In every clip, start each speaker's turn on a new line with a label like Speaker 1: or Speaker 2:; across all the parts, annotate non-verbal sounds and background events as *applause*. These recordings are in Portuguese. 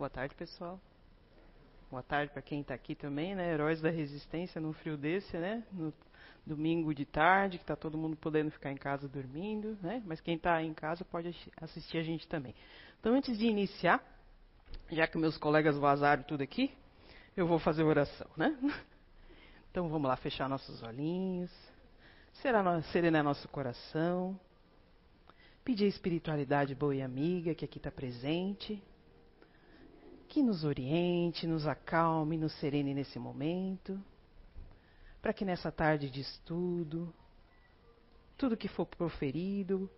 Speaker 1: Boa tarde, pessoal. Boa tarde para quem está aqui também, né? Heróis da Resistência num frio desse, né? No domingo de tarde, que está todo mundo podendo ficar em casa dormindo, né? Mas quem está em casa pode assistir a gente também. Então, antes de iniciar, já que meus colegas vazaram tudo aqui, eu vou fazer oração, né? *laughs* Então vamos lá, fechar nossos olhinhos, serenar nosso coração, pedir a espiritualidade boa e amiga que aqui está presente, que nos oriente, nos acalme, nos serene nesse momento, para que nessa tarde de estudo, tudo que for proferido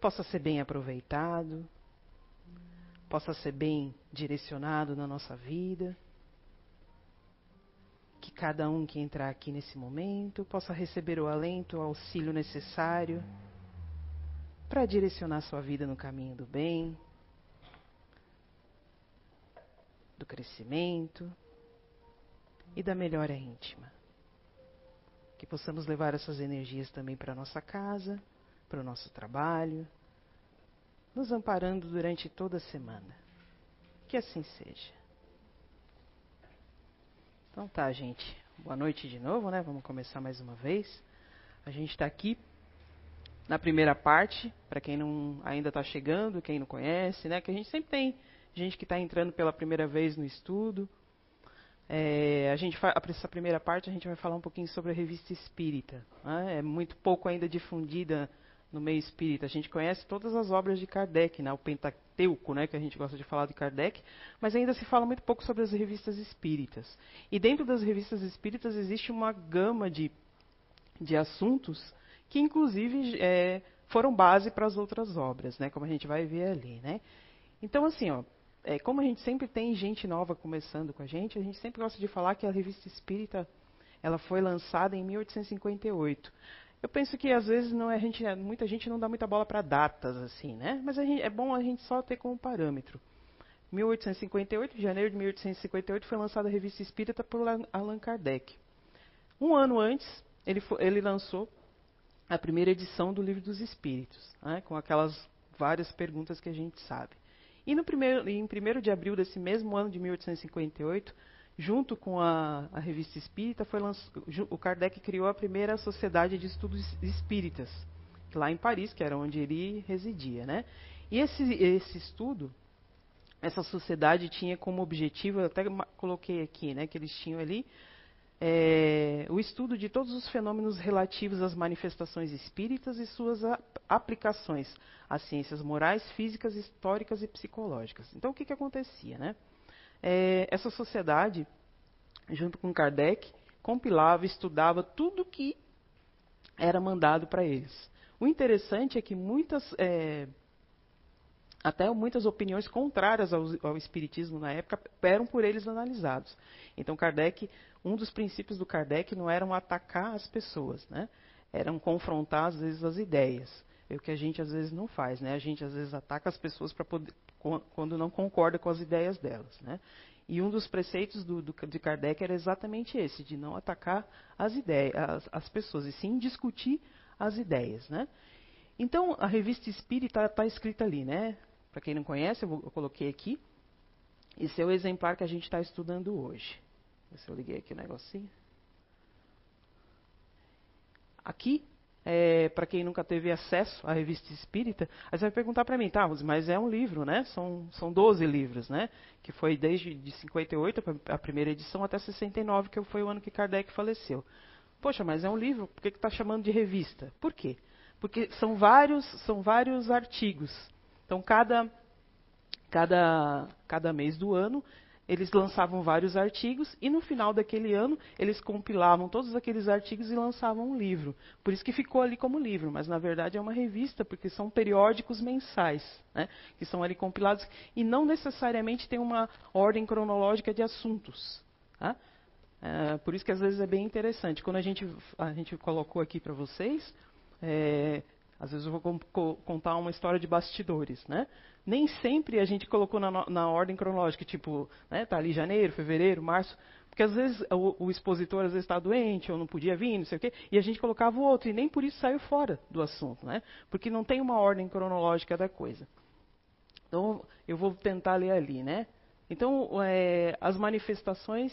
Speaker 1: possa ser bem aproveitado, possa ser bem direcionado na nossa vida que cada um que entrar aqui nesse momento possa receber o alento, o auxílio necessário para direcionar sua vida no caminho do bem, do crescimento e da melhora íntima. Que possamos levar essas energias também para a nossa casa, para o nosso trabalho, nos amparando durante toda a semana. Que assim seja. Então tá, gente. Boa noite de novo, né? Vamos começar mais uma vez. A gente está aqui na primeira parte, para quem não ainda está chegando, quem não conhece, né? Que a gente sempre tem gente que está entrando pela primeira vez no estudo. É, a gente essa primeira parte a gente vai falar um pouquinho sobre a revista Espírita. Né? É muito pouco ainda difundida no meio espírita. A gente conhece todas as obras de Kardec, né, o Pentateuco, né, que a gente gosta de falar de Kardec, mas ainda se fala muito pouco sobre as revistas espíritas. E dentro das revistas espíritas existe uma gama de, de assuntos que, inclusive, é, foram base para as outras obras, né, como a gente vai ver ali. Né. Então, assim, ó, é, como a gente sempre tem gente nova começando com a gente, a gente sempre gosta de falar que a revista espírita ela foi lançada em 1858. Eu penso que às vezes não é, a gente, muita gente não dá muita bola para datas assim, né? Mas gente, é bom a gente só ter como parâmetro. 1858, janeiro de 1858, foi lançada a Revista Espírita por Allan Kardec. Um ano antes, ele, ele lançou a primeira edição do Livro dos Espíritos, né, com aquelas várias perguntas que a gente sabe. E no primeiro, em 1 de abril desse mesmo ano de 1858, junto com a, a revista Espírita, foi o Kardec criou a primeira sociedade de estudos espíritas, lá em Paris, que era onde ele residia. Né? E esse, esse estudo, essa sociedade tinha como objetivo, eu até coloquei aqui, né, que eles tinham ali, é, o estudo de todos os fenômenos relativos às manifestações espíritas e suas a, aplicações às ciências morais, físicas, históricas e psicológicas. Então, o que, que acontecia? Né? é, essa sociedade, junto com Kardec, compilava, estudava tudo que era mandado para eles. O interessante é que muitas, é, até muitas opiniões contrárias ao, ao, espiritismo na época eram por eles analisados. Então Kardec, um dos princípios do Kardec não eram atacar as pessoas, né? Eram confrontar às vezes as ideias. É o que a gente às vezes não faz, né? A gente às vezes ataca as pessoas para quando não concorda com as ideias delas. Né? E um dos preceitos do, do, de Kardec era exatamente esse, de não atacar as ideias, as, as pessoas, e sim discutir as ideias. Né? Então, a revista Espírita está escrita ali, né? Para quem não conhece, eu, vou, eu, coloquei aqui. Esse é o exemplar que a gente está estudando hoje. Deixa eu liguei aqui o negocinho. Aqui é, para quem nunca teve acesso à revista espírita, aí você vai perguntar para mim, tá, mas é um livro, né? São, são 12 livros, né? Que foi desde de 58, a primeira edição, até 69, que foi o ano que Kardec faleceu. Poxa, mas é um livro, por que está chamando de revista? Por quê? Porque são vários, são vários artigos. Então, cada, cada, cada mês do ano eles lançavam vários artigos e no final daquele ano eles compilavam todos aqueles artigos e lançavam um livro. Por isso que ficou ali como livro, mas na verdade é uma revista, porque são periódicos mensais, né, que são ali compilados e não necessariamente tem uma ordem cronológica de assuntos. Tá? É, por isso que às vezes é bem interessante. Quando a gente, a gente colocou aqui para vocês, é, às vezes eu vou contar uma história de bastidores, né? nem sempre a gente colocou na, na ordem cronológica, tipo, né, tá ali janeiro, fevereiro, março, porque às vezes o, o expositor às vezes está doente ou não podia vir, não sei o quê, e a gente colocava o outro, e nem por isso saiu fora do assunto, né? Porque não tem uma ordem cronológica da coisa. Então, eu vou tentar ler ali, né? Então, é, as manifestações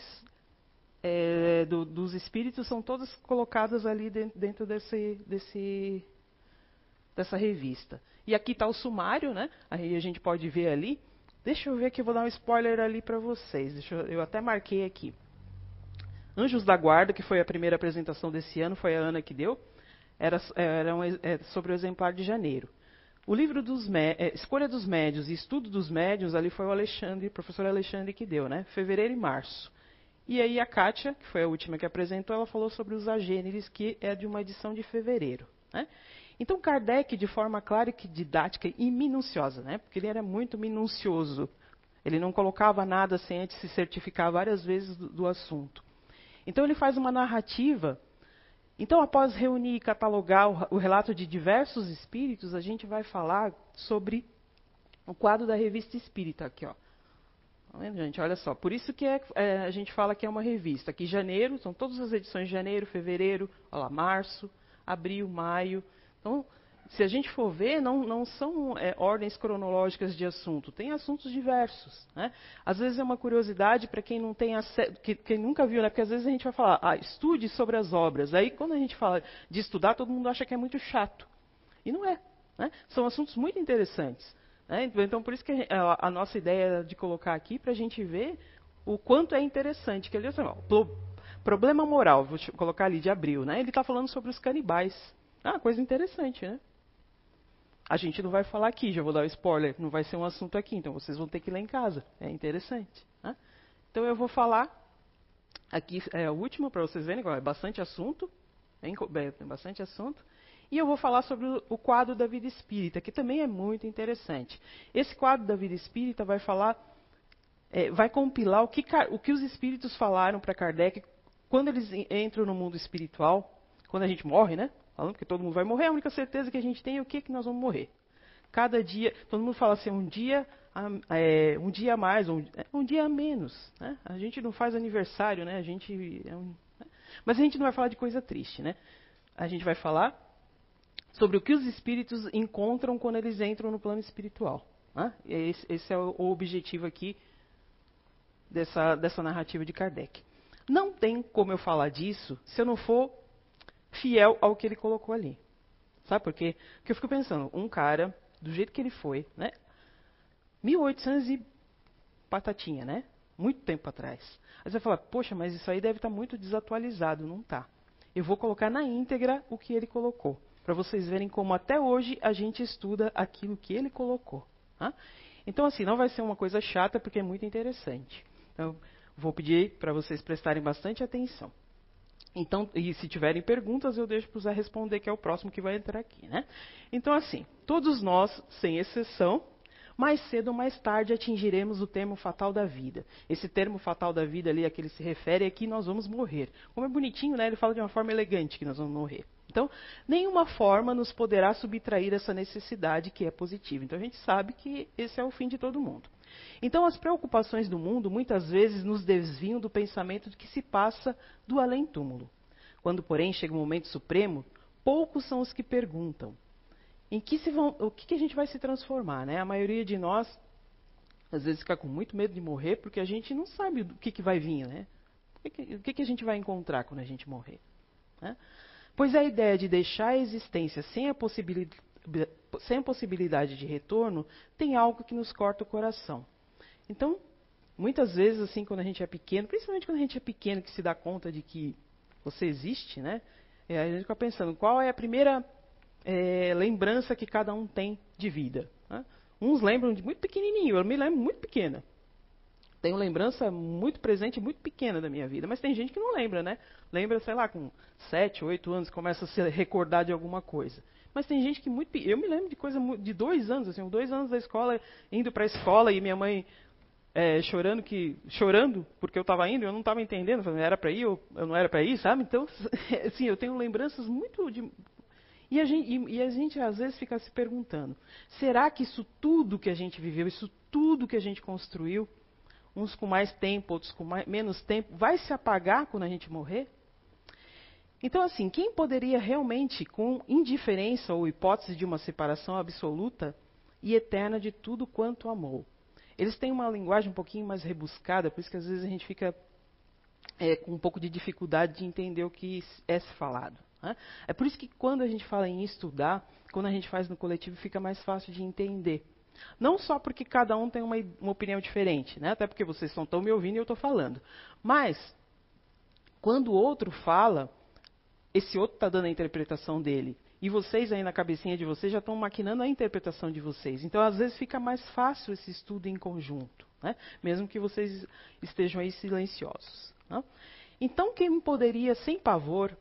Speaker 1: é, do, dos espíritos são todas colocadas ali dentro, dentro desse, desse, dessa revista. E aqui está o sumário, né? Aí a gente pode ver ali. Deixa eu ver que eu vou dar um spoiler ali para vocês. Deixa eu, eu até marquei aqui. Anjos da Guarda, que foi a primeira apresentação desse ano, foi a Ana que deu, era, era um, é, sobre o exemplar de janeiro. O livro dos é, Escolha dos Médios e Estudo dos Médios, ali foi o Alexandre, professor Alexandre que deu, né? Fevereiro e março. E aí a Kátia, que foi a última que apresentou, ela falou sobre os agêneres, que é de uma edição de fevereiro. Né? Então Kardec, de forma clara e didática e minuciosa, né? porque ele era muito minucioso, ele não colocava nada sem antes se certificar várias vezes do, do assunto. Então ele faz uma narrativa. Então, após reunir e catalogar o, o relato de diversos espíritos, a gente vai falar sobre o quadro da revista espírita aqui, ó. Tá vendo, gente? Olha só. Por isso que é, é, a gente fala que é uma revista. Aqui, janeiro, são todas as edições de janeiro, fevereiro, olha lá, março, abril, maio. Então, se a gente for ver, não, não são é, ordens cronológicas de assunto, tem assuntos diversos. Né? Às vezes é uma curiosidade para quem não tem acesso, que, quem nunca viu, né? porque às vezes a gente vai falar, ah, estude sobre as obras. Aí quando a gente fala de estudar, todo mundo acha que é muito chato. E não é. Né? São assuntos muito interessantes. Né? Então, por isso que a, a, nossa ideia de colocar aqui para a gente ver o quanto é interessante. Que ele assim, ó, problema moral, vou colocar ali de abril, né? Ele está falando sobre os canibais. Ah, coisa interessante, né? A gente não vai falar aqui, já vou dar um spoiler, não vai ser um assunto aqui, então vocês vão ter que ler em casa. É interessante. Né? Então eu vou falar aqui é o último para vocês verem, é bastante assunto, é, tem bastante assunto. E eu vou falar sobre o quadro da vida espírita, que também é muito interessante. Esse quadro da vida espírita vai falar, é, vai compilar o que, o que os espíritos falaram para Kardec quando eles entram no mundo espiritual, quando a gente morre, né? Falando que todo mundo vai morrer, a única certeza que a gente tem é o que, que nós vamos morrer. Cada dia, todo mundo fala assim, um dia, é, um dia a mais, um, é, um dia a menos. Né? A gente não faz aniversário, né? A gente, é um, né? Mas a gente não vai falar de coisa triste, né? A gente vai falar sobre o que os espíritos encontram quando eles entram no plano espiritual. Né? Esse, esse, é o objetivo aqui dessa, dessa narrativa de Kardec. Não tem como eu falar disso se eu não for fiel ao que ele colocou ali. Sabe por quê? Porque eu fico pensando, um cara, do jeito que ele foi, né? 1800 e patatinha, né? Muito tempo atrás. Aí você fala, poxa, mas isso aí deve estar tá muito desatualizado. Não está. Eu vou colocar na íntegra o que ele colocou para vocês verem como até hoje a gente estuda aquilo que ele colocou. Tá? Então, assim, não vai ser uma coisa chata, porque é muito interessante. Então, vou pedir para vocês prestarem bastante atenção. Então, e se tiverem perguntas, eu deixo para o Zé responder, que é o próximo que vai entrar aqui, né? Então, assim, todos nós, sem exceção, mais cedo ou mais tarde atingiremos o termo fatal da vida. Esse termo fatal da vida ali a que ele se refere é que nós vamos morrer. Como é bonitinho, né? Ele fala de uma forma elegante que nós vamos morrer. Então, nenhuma forma nos poderá subtrair essa necessidade que é positiva. Então, a gente sabe que esse é o fim de todo mundo. Então, as preocupações do mundo muitas vezes nos desviam do pensamento de que se passa do além-túmulo. Quando, porém, chega o momento supremo, poucos são os que perguntam: em que se vão, o que, que a gente vai se transformar? Né? A maioria de nós, às vezes, fica com muito medo de morrer porque a gente não sabe o que, que vai vir. Né? O, que, o que, que a gente vai encontrar quando a gente morrer? Né? Pois a ideia de deixar a existência sem a, possibilidade, sem possibilidade de retorno tem algo que nos corta o coração. Então, muitas vezes, assim, quando a gente é pequeno, principalmente quando a gente é pequeno, que se dá conta de que você existe, né? Aí a gente fica pensando, qual é a primeira é, lembrança que cada um tem de vida? Né? Uns lembram de muito pequenininho, eu me lembro muito pequena tenho lembrança muito presente, muito pequena da minha vida. Mas tem gente que não lembra, né? Lembra, sei lá, com 7, 8 anos, começa a se recordar de alguma coisa. Mas tem gente que muito. Eu me lembro de coisa de dois anos, assim, dois anos da escola, indo para a escola e minha mãe é, chorando que chorando porque eu estava indo, eu não estava entendendo, falando, era para ir ou eu não era para ir, sabe? Então, *laughs* assim, eu tenho lembranças muito de e a, gente, e, e a gente às vezes fica se perguntando: será que isso tudo que a gente viveu, isso tudo que a gente construiu, uns com mais tempo, outros com mais, menos tempo, vai se apagar quando a gente morrer? Então, assim, quem poderia realmente, com indiferença ou hipótese de uma separação absoluta e eterna de tudo quanto amou, eles têm uma linguagem um pouquinho mais rebuscada, por isso que às vezes a gente fica é, com um pouco de dificuldade de entender o que é falado. Né? É por isso que quando a gente fala em estudar, quando a gente faz no coletivo, fica mais fácil de entender. Não só porque cada um tem uma, uma opinião diferente, né? até porque vocês estão me ouvindo e eu estou falando. Mas, quando o outro fala, esse outro está dando a interpretação dele. E vocês aí na cabecinha de vocês já estão maquinando a interpretação de vocês. Então, às vezes, fica mais fácil esse estudo em conjunto, né? mesmo que vocês estejam aí silenciosos. Né? Então, quem poderia, sem pavor,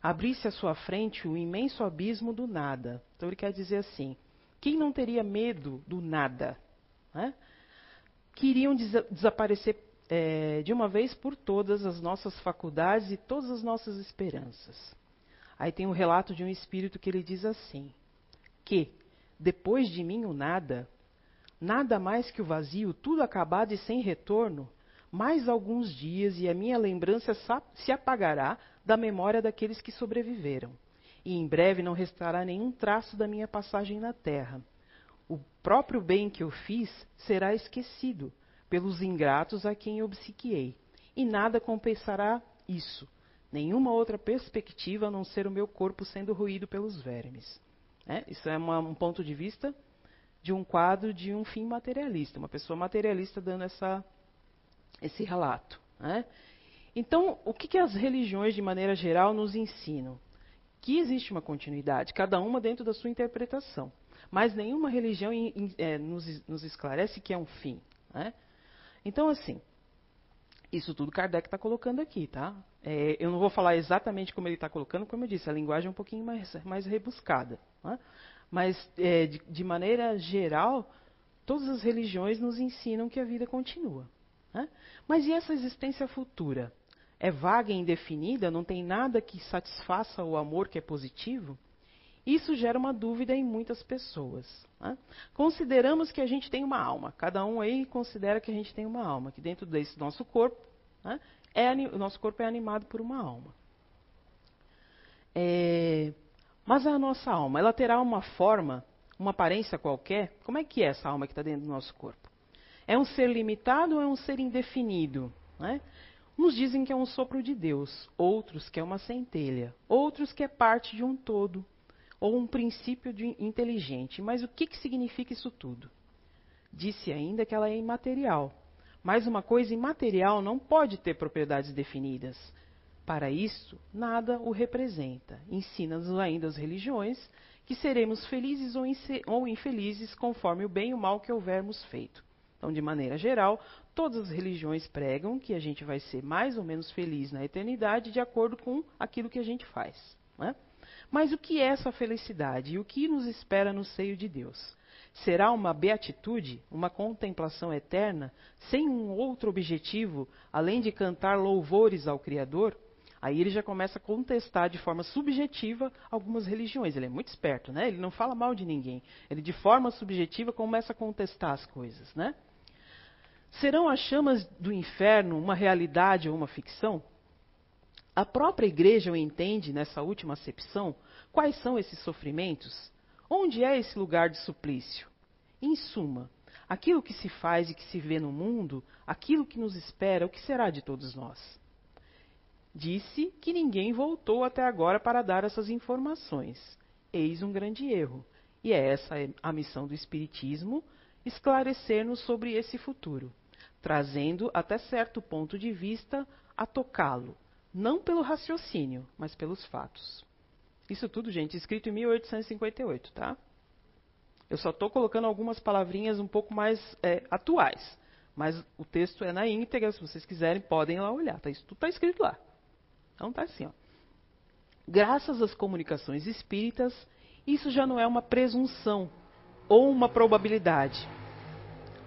Speaker 1: abrir-se à sua frente o imenso abismo do nada? Então, ele quer dizer assim: quem não teria medo do nada? Né? Queriam des desaparecer é, de uma vez por todas as nossas faculdades e todas as nossas esperanças. Aí tem um relato de um espírito que ele diz assim: que depois de mim o nada, nada mais que o vazio, tudo acabado e sem retorno, mais alguns dias e a minha lembrança se apagará da memória daqueles que sobreviveram. E em breve não restará nenhum traço da minha passagem na terra. O próprio bem que eu fiz será esquecido pelos ingratos a quem obsequiei, e nada compensará isso, nenhuma outra perspectiva a não ser o meu corpo sendo ruído pelos vermes. É, isso é uma, um ponto de vista de um quadro de um fim materialista, uma pessoa materialista dando essa, esse relato. Né? Então, o que, que as religiões, de maneira geral, nos ensinam? Que existe uma continuidade, cada uma dentro da sua interpretação. Mas nenhuma religião in, in, é, nos, nos, esclarece que é um fim. Né? Então, assim, isso tudo Kardec está colocando aqui, tá? É, eu não vou falar exatamente como ele está colocando, como eu disse, a linguagem é um pouquinho mais, mais rebuscada. Né? Mas, é, de, de, maneira geral, todas as religiões nos ensinam que a vida continua. Né? Mas e essa existência futura? É vaga e indefinida? Não tem nada que satisfaça o amor que é positivo? Isso gera uma dúvida em muitas pessoas. Né? Consideramos que a gente tem uma alma. Cada um aí considera que a gente tem uma alma, que dentro desse nosso corpo, né, é, o nosso corpo é animado por uma alma. É, mas a nossa alma, ela terá uma forma, uma aparência qualquer? Como é que é essa alma que está dentro do nosso corpo? É um ser limitado ou é um ser indefinido? Né? Uns dizem que é um sopro de Deus, outros que é uma centelha, outros que é parte de um todo, ou um princípio inteligente. Mas o que, que significa isso tudo? Disse ainda que ela é imaterial. Mas uma coisa imaterial não pode ter propriedades definidas. Para isso, nada o representa. Ensina-nos ainda as religiões que seremos felizes ou infelizes conforme o bem e o mal que houvermos feito. Então, de maneira geral, todas as religiões pregam que a gente vai ser mais ou menos feliz na eternidade de acordo com aquilo que a gente faz. Né? Mas o que é essa felicidade e o que nos espera no seio de Deus? Será uma beatitude, uma contemplação eterna, sem um outro objetivo além de cantar louvores ao Criador? Aí ele já começa a contestar de forma subjetiva algumas religiões. Ele é muito esperto, né? Ele não fala mal de ninguém. Ele de forma subjetiva começa a contestar as coisas, né? Serão as chamas do inferno uma realidade ou uma ficção? A própria igreja o entende nessa última acepção? Quais são esses sofrimentos? Onde é esse lugar de suplício? Em suma, aquilo que se faz e que se vê no mundo, aquilo que nos espera, o que será de todos nós? Disse que ninguém voltou até agora para dar essas informações. Eis um grande erro. E é essa a missão do Espiritismo esclarecer-nos sobre esse futuro, trazendo até certo ponto de vista a tocá-lo, não pelo raciocínio, mas pelos fatos. Isso tudo, gente, escrito em 1858, tá? Eu só estou colocando algumas palavrinhas um pouco mais é, atuais. Mas o texto é na íntegra, se vocês quiserem, podem ir lá olhar. Tá, isso tudo está escrito lá. Então tá assim, ó. Graças às comunicações espíritas, isso já não é uma presunção ou uma probabilidade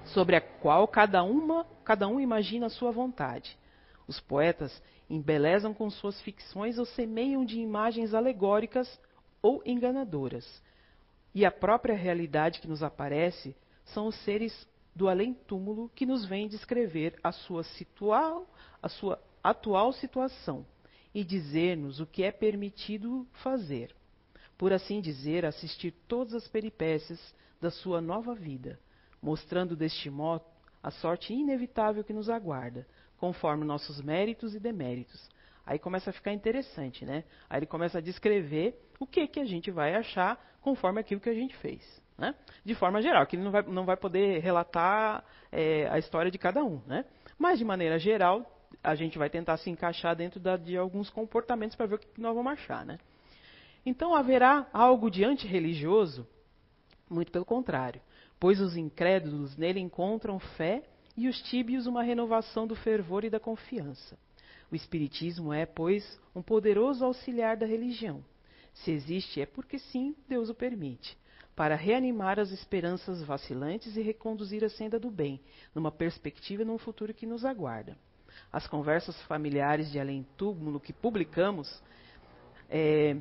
Speaker 1: sobre a qual cada uma, cada um imagina a sua vontade. Os poetas embelezam com suas ficções ou semeiam de imagens alegóricas ou enganadoras. E a própria realidade que nos aparece são os seres do além-túmulo que nos vêm descrever a sua, situal, a sua atual situação e dizer-nos o que é permitido fazer. Por assim dizer, assistir todas as peripécias da sua nova vida, mostrando deste modo a sorte inevitável que nos aguarda, conforme nossos méritos e deméritos. Aí começa a ficar interessante, né? Aí ele começa a descrever o que, que a gente vai achar conforme aquilo que a gente fez. Né? De forma geral, que ele não vai, não vai poder relatar é, a história de cada um. Né? Mas, de maneira geral, a gente vai tentar se encaixar dentro da, de alguns comportamentos para ver o que nós vamos achar. Né? Então, haverá algo de antirreligioso? Muito pelo contrário, pois os incrédulos nele encontram fé e os tíbios uma renovação do fervor e da confiança. O Espiritismo é, pois, um poderoso auxiliar da religião. Se existe, é porque sim, Deus o permite para reanimar as esperanças vacilantes e reconduzir a senda do bem, numa perspectiva e num futuro que nos aguarda. As conversas familiares de além túmulo que publicamos, é,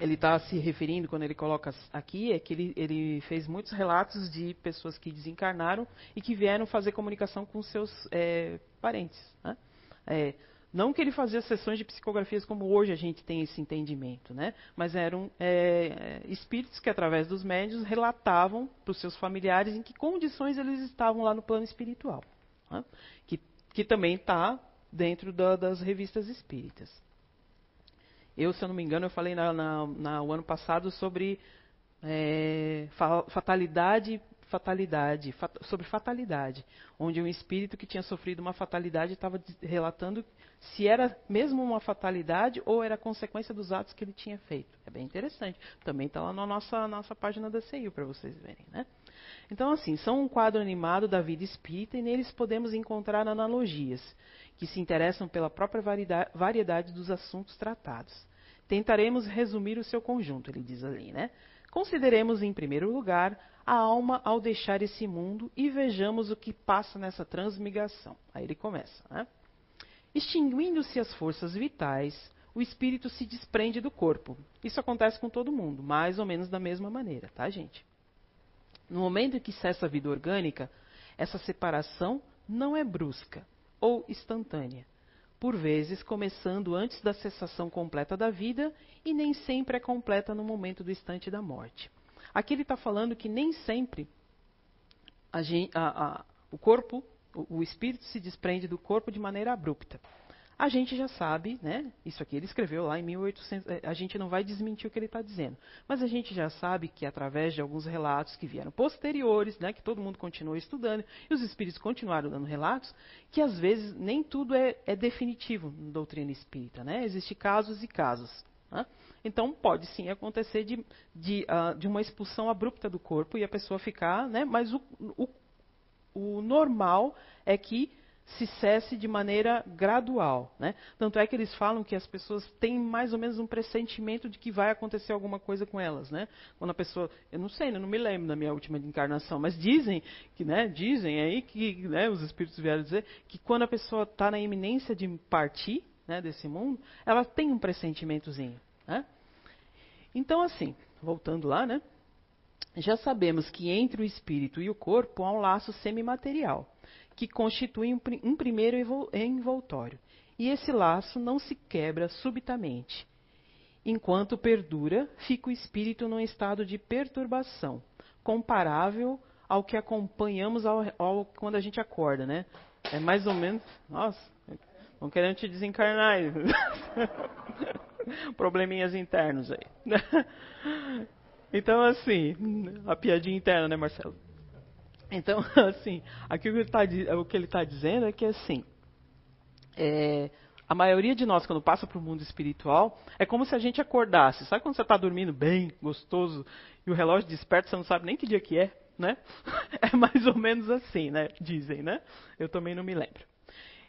Speaker 1: ele está se referindo, quando ele coloca aqui, é que ele, ele, fez muitos relatos de pessoas que desencarnaram e que vieram fazer comunicação com seus é, parentes. Né? É, não que ele fazia sessões de psicografias como hoje a gente tem esse entendimento, né? mas eram é, espíritos que, através dos médios, relatavam para os seus familiares em que condições eles estavam lá no plano espiritual, né? que, que também está dentro da, das revistas espíritas. Eu, se eu não me engano, eu falei na, na, na o ano passado sobre é, fatalidade fatalidade, fat, sobre fatalidade, onde um espírito que tinha sofrido uma fatalidade estava relatando se era mesmo uma fatalidade ou era consequência dos atos que ele tinha feito. É bem interessante. Também está lá na nossa, nossa página da CIU para vocês verem. Né? Então, assim, são um quadro animado da vida espírita e neles podemos encontrar analogias que se interessam pela própria variedade dos assuntos tratados. Tentaremos resumir o seu conjunto, ele diz ali, né? Consideremos, em primeiro lugar, a alma ao deixar esse mundo e vejamos o que passa nessa transmigração. Aí ele começa, né? Extinguindo-se as forças vitais, o espírito se desprende do corpo. Isso acontece com todo mundo, mais ou menos da mesma maneira, tá, gente? No momento em que cessa a vida orgânica, essa separação não é brusca ou instantânea, por vezes começando antes da cessação completa da vida e nem sempre é completa no momento do instante da morte. Aqui ele está falando que nem sempre a a, a, o corpo o, espírito se desprende do corpo de maneira abrupta. A gente já sabe, né? Isso aqui ele escreveu lá em 1800. Eh, a gente não vai desmentir o que ele está dizendo, mas a gente já sabe que através de alguns relatos que vieram posteriores, né? Que todo mundo continuou estudando e os espíritos continuaram dando relatos, que às vezes nem tudo é, é definitivo na doutrina espírita, né? Existem casos e casos. Né? Então pode sim acontecer de, de, uh, de, uma expulsão abrupta do corpo e a pessoa ficar, né? Mas o, o o normal é que se cesse de maneira gradual. Né? Tanto é que eles falam que as pessoas têm mais ou menos um pressentimento de que vai acontecer alguma coisa com elas. Né? Quando a pessoa. Eu não sei, eu não me lembro da minha última encarnação, mas dizem que, né, dizem aí que né, os espíritos vieram dizer que quando a pessoa está na iminência de partir né, desse mundo, ela tem um pressentimentozinho. Né? Então, assim, voltando lá, né? já sabemos que entre o espírito e o corpo há um laço semimaterial, que constitui um, primeiro envoltório. E esse laço não se quebra subitamente. Enquanto perdura, fica o espírito num estado de perturbação, comparável ao que acompanhamos ao, ao, quando a gente acorda, né? É mais ou menos. Nossa, estão querendo te desencarnar. *laughs* Probleminhas internos aí. *laughs* Então, assim, a piadinha interna, né, Marcelo? Então, *laughs* assim, aqui o que ele está tá dizendo é que, assim, é, a maioria de nós, quando passa para o mundo espiritual, é como se a gente acordasse. Sabe quando você está dormindo bem, gostoso, e o relógio desperta, você não sabe nem que dia que é, né? *laughs* É mais ou menos assim, né? Dizem, né? Eu também não me lembro.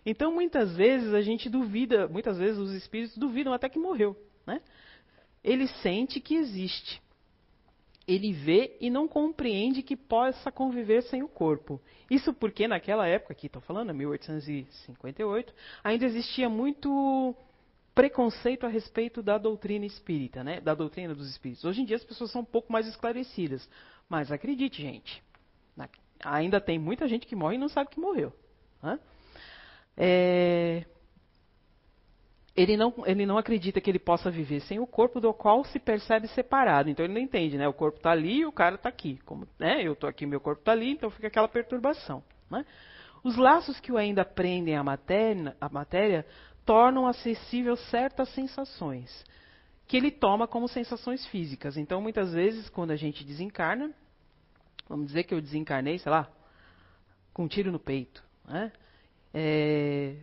Speaker 1: Então, muitas vezes a gente duvida, muitas vezes os espíritos duvidam até que morreu, né? Ele sente que existe ele vê e não compreende que possa conviver sem o corpo. Isso porque naquela época, aqui estou falando, 1858, ainda existia muito preconceito a respeito da doutrina espírita, né? da doutrina dos espíritos. Hoje em dia as pessoas são um pouco mais esclarecidas. Mas acredite, gente, ainda tem muita gente que morre e não sabe que morreu. Né? É, ele não, ele não acredita que ele possa viver sem o corpo do qual se percebe separado. Então ele não entende, né? O corpo está ali e o cara está aqui. Como, né? Eu estou aqui, meu corpo está ali, então fica aquela perturbação. Né? Os laços que o ainda prendem à matéria, à matéria tornam acessível certas sensações, que ele toma como sensações físicas. Então, muitas vezes, quando a gente desencarna, vamos dizer que eu desencarnei, sei lá, com um tiro no peito, né? É,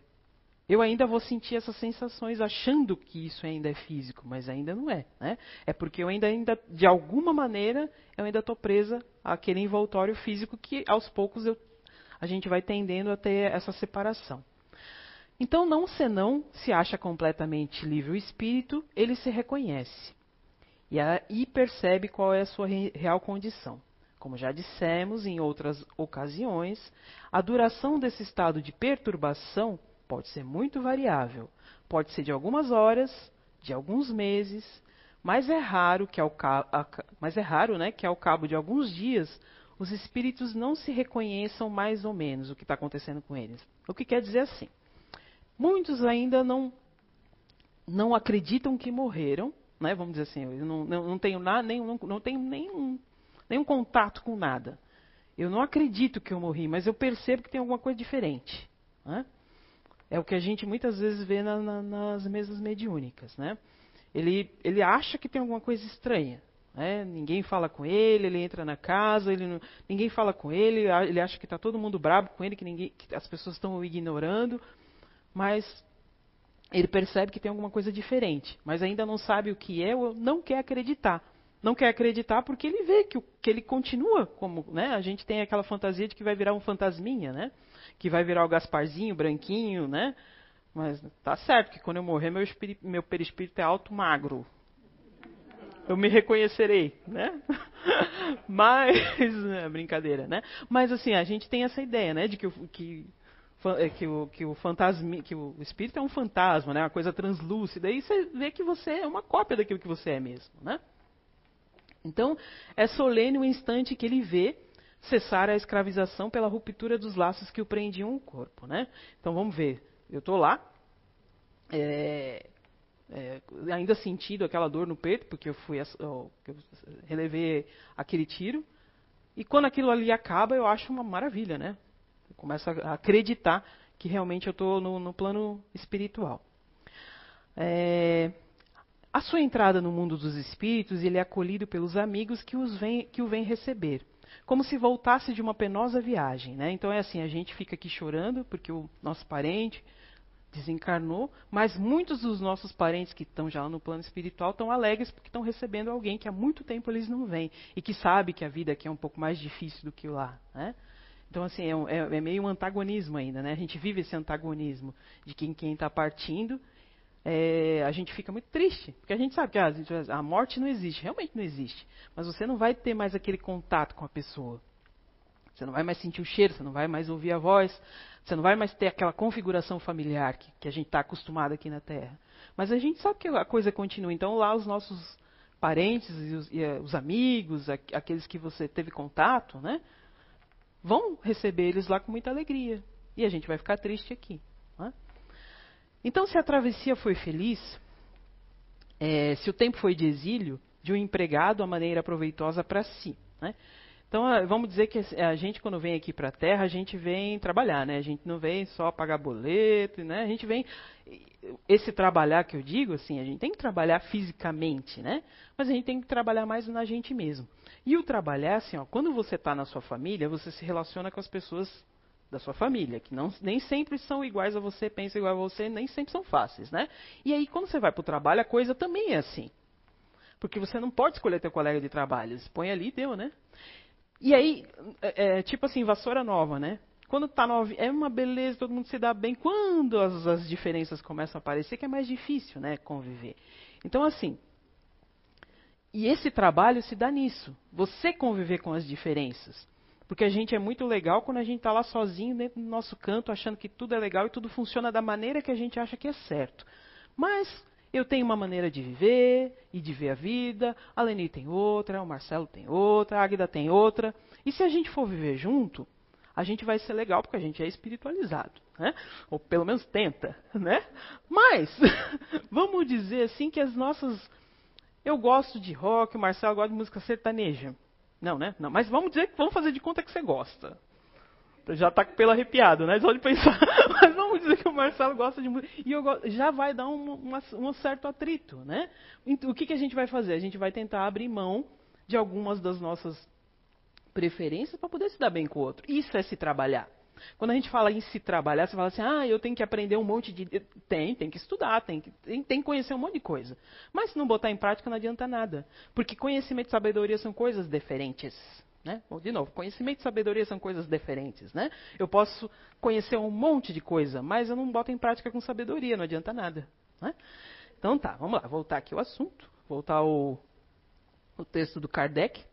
Speaker 1: eu ainda vou sentir essas sensações achando que isso ainda é físico, mas ainda não é. Né? É porque eu ainda, ainda, de alguma maneira, eu ainda estou presa àquele envoltório físico que aos poucos eu, a gente vai tendendo a ter essa separação. Então, não senão se acha completamente livre o espírito, ele se reconhece e, a, e percebe qual é a sua re, real condição. Como já dissemos em outras ocasiões, a duração desse estado de perturbação pode ser muito variável. Pode ser de algumas horas, de alguns meses, mas é raro que ao, mas é raro, né, que ao cabo de alguns dias os espíritos não se reconheçam mais ou menos o que está acontecendo com eles. O que quer dizer assim? Muitos ainda não não acreditam que morreram, né? Vamos dizer assim, eu não, não, não tenho nada, nem, não, não tenho nenhum, nenhum contato com nada. Eu não acredito que eu morri, mas eu percebo que tem alguma coisa diferente. Né? É o que a gente muitas vezes vê na, na, nas mesas mediúnicas, né? Ele, ele acha que tem alguma coisa estranha. Né? Ninguém fala com ele, ele entra na casa, ele não, ninguém fala com ele, ele acha que está todo mundo bravo com ele, que, ninguém, que as pessoas estão o ignorando, mas ele percebe que tem alguma coisa diferente, mas ainda não sabe o que é ou não quer acreditar. Não quer acreditar porque ele vê que, que ele continua como, né? A gente tem aquela fantasia de que vai virar um fantasminha, né? que vai virar o Gasparzinho, branquinho, né? Mas tá certo que quando eu morrer, meu, meu perispírito é alto magro. Eu me reconhecerei, né? *laughs* Mas, é brincadeira, né? Mas assim, a gente tem essa ideia, né? De que, que, é, que, o, que o que o espírito é um fantasma, né? Uma coisa translúcida. E você vê que você é uma cópia daquilo que você é mesmo, né? Então, é solene o instante que ele vê cessar a escravização pela ruptura dos laços que o prendiam o corpo. Né? Então vamos ver. Eu estou lá, é, é, ainda sentindo aquela dor no peito, porque eu fui eu relevei aquele tiro. E quando aquilo ali acaba, eu acho uma maravilha, né? Eu começo a acreditar que realmente eu estou no, no, plano espiritual. É, a sua entrada no mundo dos espíritos, ele é acolhido pelos amigos que, os vem, que o vêm receber como se voltasse de uma penosa viagem. Né? Então é assim, a gente fica aqui chorando porque o nosso parente desencarnou, mas muitos dos nossos parentes que estão já no plano espiritual estão alegres porque estão recebendo alguém que há muito tempo eles não veem e que sabe que a vida aqui é um pouco mais difícil do que lá. Né? Então, assim, é, é, é, meio um antagonismo ainda, né? A gente vive esse antagonismo de quem está partindo é, a gente fica muito triste, porque a gente sabe que ah, a morte não existe, realmente não existe. Mas você não vai ter mais aquele contato com a pessoa. Você não vai mais sentir o cheiro, você não vai mais ouvir a voz, você não vai mais ter aquela configuração familiar que, que a gente está acostumado aqui na Terra. Mas a gente sabe que a coisa continua. Então lá os nossos parentes e os, e eh, os amigos, aqueles que você teve contato, né, vão receber eles lá com muita alegria. E a gente vai ficar triste aqui. Então, se a travessia foi feliz, é, se o tempo foi de exílio, de um empregado a maneira proveitosa para si. Né? Então, vamos dizer que a gente, quando vem aqui para a Terra, a gente vem trabalhar, né? A gente não vem só pagar boleto, né? A gente vem... Esse trabalhar que eu digo, assim, a gente tem que trabalhar fisicamente, né? Mas a gente tem que trabalhar mais na gente mesmo. E o trabalhar, assim, ó, quando você está na sua família, você se relaciona com as pessoas da sua família, que não, nem sempre são iguais a você, pensam igual a você, nem sempre são fáceis, né? E aí, quando você vai para o trabalho, a coisa também é assim. Porque você não pode escolher teu colega de trabalho, você põe ali e deu, né? E aí, é, é, tipo assim, vassoura nova, né? Quando tá nova, é uma beleza, todo mundo se dá bem. Quando as, as diferenças começam a aparecer, que é mais difícil, né, conviver. Então, assim, e esse trabalho se dá nisso. Você conviver com as diferenças. Porque a gente é muito legal quando a gente está lá sozinho dentro do nosso canto, achando que tudo é legal e tudo funciona da maneira que a gente acha que é certo. Mas eu tenho uma maneira de viver e de ver a vida, a Leni tem outra, o Marcelo tem outra, a Águida tem outra. E se a gente for viver junto, a gente vai ser legal porque a gente é espiritualizado, né? Ou pelo menos tenta, né? Mas *laughs* vamos dizer assim que as nossas eu gosto de rock, o Marcelo gosta de música sertaneja. Não, né? Não, mas vamos dizer que vamos fazer de conta que você gosta. Já tá com pelo arrepiado, né? Só de pensar. *laughs* Mas vamos dizer que o Marcelo gosta de música. E eu gosto, já vai dar um, uma, um certo atrito, né? O que, que a gente vai fazer? A gente vai tentar abrir mão de algumas das nossas preferências para poder se dar bem com o outro. Isso é se trabalhar. Quando a gente fala em se trabalhar, você fala assim, ah, eu tenho que aprender um monte de. Tem, tem que estudar, tem que, tem, tem que conhecer um monte de coisa. Mas se não botar em prática, não adianta nada. Porque conhecimento e sabedoria são coisas diferentes. Né? De novo, conhecimento e sabedoria são coisas diferentes. Né? Eu posso conhecer um monte de coisa, mas eu não boto em prática com sabedoria, não adianta nada. Né? Então tá, vamos lá, voltar aqui ao assunto, voltar ao, ao texto do Kardec.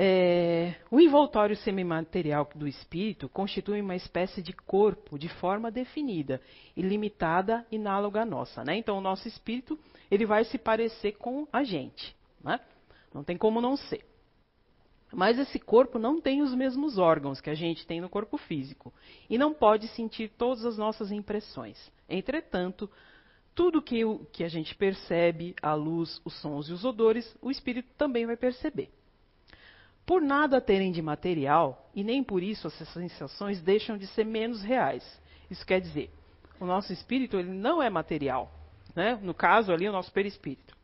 Speaker 1: É, o envoltório semimaterial do espírito constitui uma espécie de corpo de forma definida e limitada, análoga à nossa. Né? Então, o nosso espírito ele vai se parecer com a gente. Né? Não tem como não ser. Mas esse corpo não tem os mesmos órgãos que a gente tem no corpo físico e não pode sentir todas as nossas impressões. Entretanto, tudo que, que a gente percebe, a luz, os sons e os odores, o espírito também vai perceber. Por nada terem de material, e nem por isso essas sensações deixam de ser menos reais. Isso quer dizer, o nosso espírito ele não é material. Né? No caso ali, o nosso perispírito.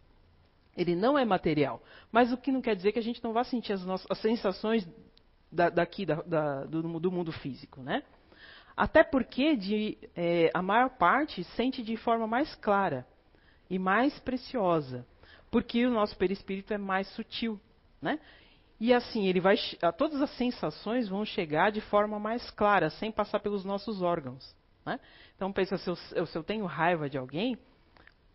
Speaker 1: Ele não é material. Mas o que não quer dizer que a gente não vá sentir as, nossas, as sensações da, daqui, da, da, do, do, mundo físico. Né? Até porque de, é, a maior parte sente de forma mais clara e mais preciosa. Porque o nosso perispírito é mais sutil. Né? E assim, ele vai, todas as sensações vão chegar de forma mais clara, sem passar pelos nossos órgãos. Né? Então pensa, se eu, se eu, tenho raiva de alguém,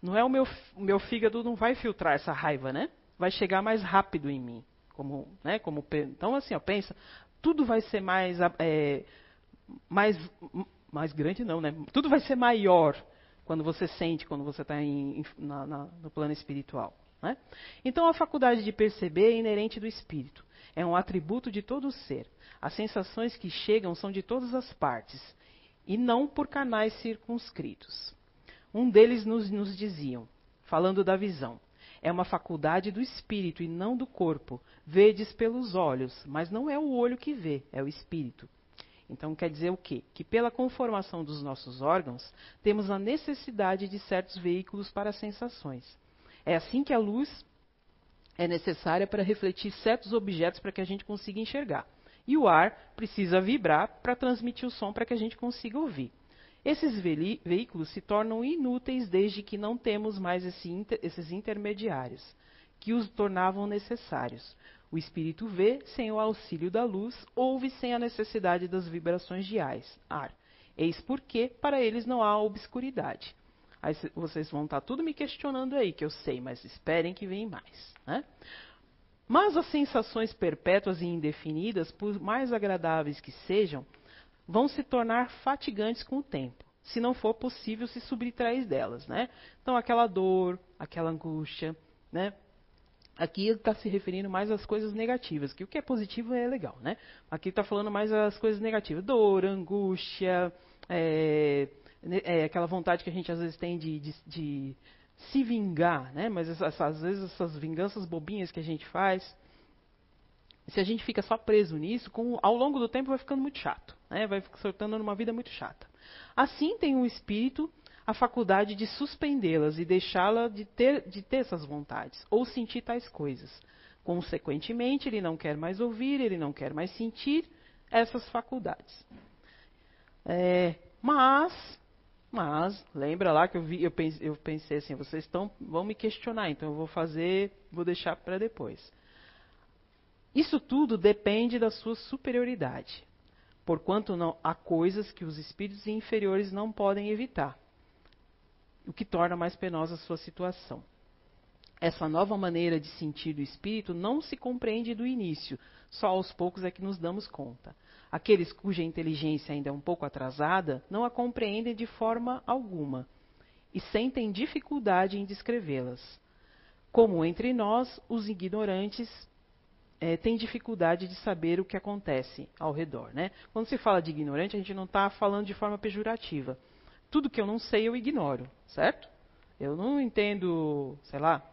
Speaker 1: não é o meu, o meu fígado não vai filtrar essa raiva, né? Vai chegar mais rápido em mim. Como, né, como, então assim, ó, pensa, tudo vai ser mais, é, mais, mais grande não, né? Tudo vai ser maior quando você sente, quando você está no plano espiritual. Né? Então, a faculdade de perceber é inerente do espírito. É um atributo de todo o ser. As sensações que chegam são de todas as partes e não por canais circunscritos. Um deles nos, nos diziam, falando da visão, é uma faculdade do espírito e não do corpo. Vedes pelos olhos, mas não é o olho que vê, é o espírito. Então quer dizer o quê? Que pela conformação dos nossos órgãos, temos a necessidade de certos veículos para sensações. É assim que a luz é necessária para refletir certos objetos para que a gente consiga enxergar. E o ar precisa vibrar para transmitir o som para que a gente consiga ouvir. Esses veículos se tornam inúteis desde que não temos mais esse inter esses intermediários, que os tornavam necessários. O espírito vê sem o auxílio da luz, ouve sem a necessidade das vibrações de ar. Eis porque para eles não há obscuridade. Aí vocês vão estar tá tudo me questionando aí, que eu sei, mas esperem que vem mais. Né? Mas as sensações perpétuas e indefinidas, por mais agradáveis que sejam, vão se tornar fatigantes com o tempo, se não for possível se subtrair delas. Né? Então, aquela dor, aquela angústia, né? Aqui ele está se referindo mais às coisas negativas, que o que é positivo é legal, né? Aqui está falando mais às coisas negativas, dor, angústia, é, é, aquela vontade que a gente às vezes tem de, de, de se vingar, né? Mas essas, às vezes essas vinganças bobinhas que a gente faz, se a gente fica só preso nisso, com, ao longo do tempo vai ficando muito chato, né? Vai se tornando numa vida muito chata. Assim tem o espírito a faculdade de suspendê-las e deixá-la de ter, de ter essas vontades, ou sentir tais coisas. Consequentemente, ele não quer mais ouvir, ele não quer mais sentir essas faculdades. É, mas mas, lembra lá que eu, vi, eu, pensei, eu pensei assim, vocês vão me questionar, então eu vou fazer, vou deixar para depois. Isso tudo depende da sua superioridade, porquanto não, há coisas que os espíritos inferiores não podem evitar, o que torna mais penosa a sua situação. Essa nova maneira de sentir do espírito não se compreende do início, só aos poucos é que nos damos conta. Aqueles cuja inteligência ainda é um pouco atrasada não a compreendem de forma alguma e sentem dificuldade em descrevê-las. Como entre nós, os ignorantes é, têm dificuldade de saber o que acontece ao redor. Né? Quando se fala de ignorante, a gente não está falando de forma pejorativa. Tudo que eu não sei, eu ignoro, certo? Eu não entendo, sei lá,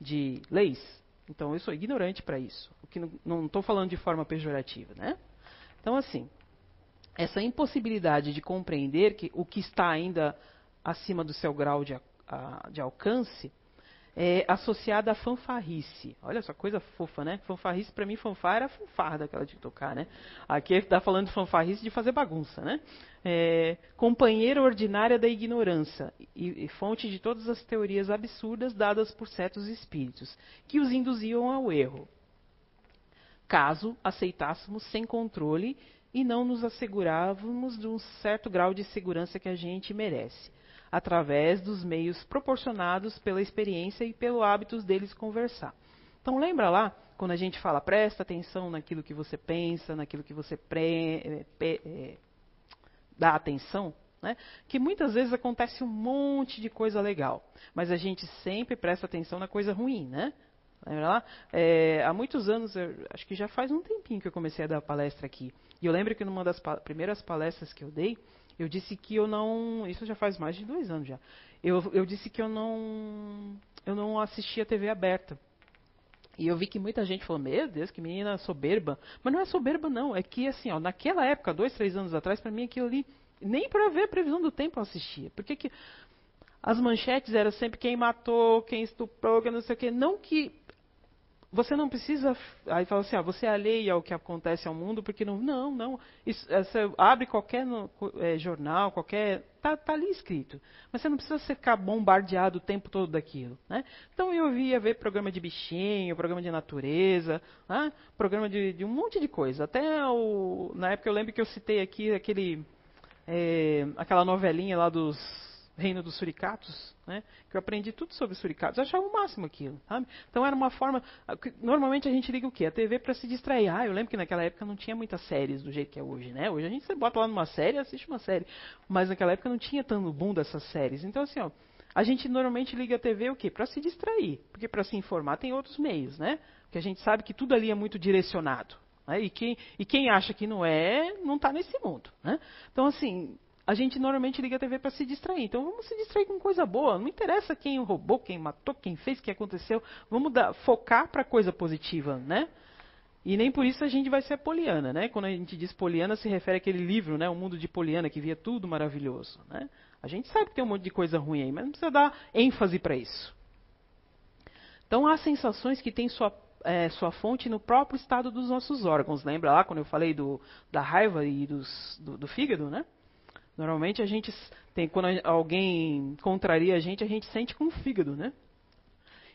Speaker 1: de leis. Então, eu sou ignorante para isso. O que não estou falando de forma pejorativa, né? Então, assim, essa impossibilidade de compreender que o que está ainda acima do seu grau de, a, de alcance é associada à fanfarrice. Olha essa coisa fofa, né? Fanfarrice, para mim, fanfarra era fanfarra aquela de tocar, né? Aqui está falando de fanfarrice de fazer bagunça, né? É, companheira ordinária da ignorância e, e fonte de todas as teorias absurdas dadas por certos espíritos, que os induziam ao erro. Caso aceitássemos sem controle e não nos assegurávamos de um certo grau de segurança que a gente merece através dos meios proporcionados pela experiência e pelo hábito deles conversar. Então lembra lá quando a gente fala presta atenção naquilo que você pensa, naquilo que você pre, é, dá atenção, né? que muitas vezes acontece um monte de coisa legal, mas a gente sempre presta atenção na coisa ruim, né? Lembra lá? É, há muitos anos, acho que já faz um tempinho que eu comecei a dar palestra aqui. E eu lembro que numa das pa primeiras palestras que eu dei, eu disse que eu não. Isso já faz mais de dois anos já. Eu, eu disse que eu não. Eu não assistia TV aberta. E eu vi que muita gente falou, meu Deus, que menina soberba. Mas não é soberba, não. É que, assim, ó, naquela época, dois, três anos atrás, para mim aquilo ali, nem para ver a previsão do tempo eu assistia. Porque que as manchetes eram sempre quem matou, quem estuprou, que não sei o quê. Não que você não precisa. Aí fala assim, ah, você é alheia ao que acontece ao mundo, porque não. Não, não. Isso, é, você abre qualquer é, jornal, qualquer. Tá, tá, ali escrito. Mas você não precisa ficar bombardeado o tempo todo daquilo. Né? Então eu via ver programa de bichinho, programa de natureza, né? programa de, de, um monte de coisa. Até o, na época eu lembro que eu citei aqui aquele. É, aquela novelinha lá dos reino dos suricatos, né? Que eu aprendi tudo sobre suricatos. Eu achava o máximo aquilo, sabe? Então era uma forma. Normalmente a gente liga o quê? A TV para se distrair. Ah, eu lembro que naquela época não tinha muitas séries do jeito que é hoje, né? Hoje a gente bota lá numa série e assiste uma série. Mas naquela época não tinha tanto boom dessas séries. Então, assim, ó. A gente normalmente liga a TV o quê? Para se distrair. Porque para se informar tem outros meios, né? Porque a gente sabe que tudo ali é muito direcionado. Né? E, quem, e quem acha que não é, não está nesse mundo. Né? Então, assim, a gente normalmente liga a TV para se distrair. Então vamos se distrair com coisa boa. Não interessa quem roubou, quem matou, quem fez, o que aconteceu. Vamos dar, focar para coisa positiva, né? E nem por isso a gente vai ser poliana, né? Quando a gente diz poliana, se refere àquele livro, né? O mundo de poliana, que via tudo maravilhoso, né? A gente sabe que tem um monte de coisa ruim aí, mas não precisa dar ênfase para isso. Então há sensações que têm sua, é, sua fonte no próprio estado dos nossos órgãos. Lembra lá quando eu falei do, da raiva e dos, do, do fígado, né? Normalmente a gente tem quando alguém contraria a gente, a gente sente com o fígado, né?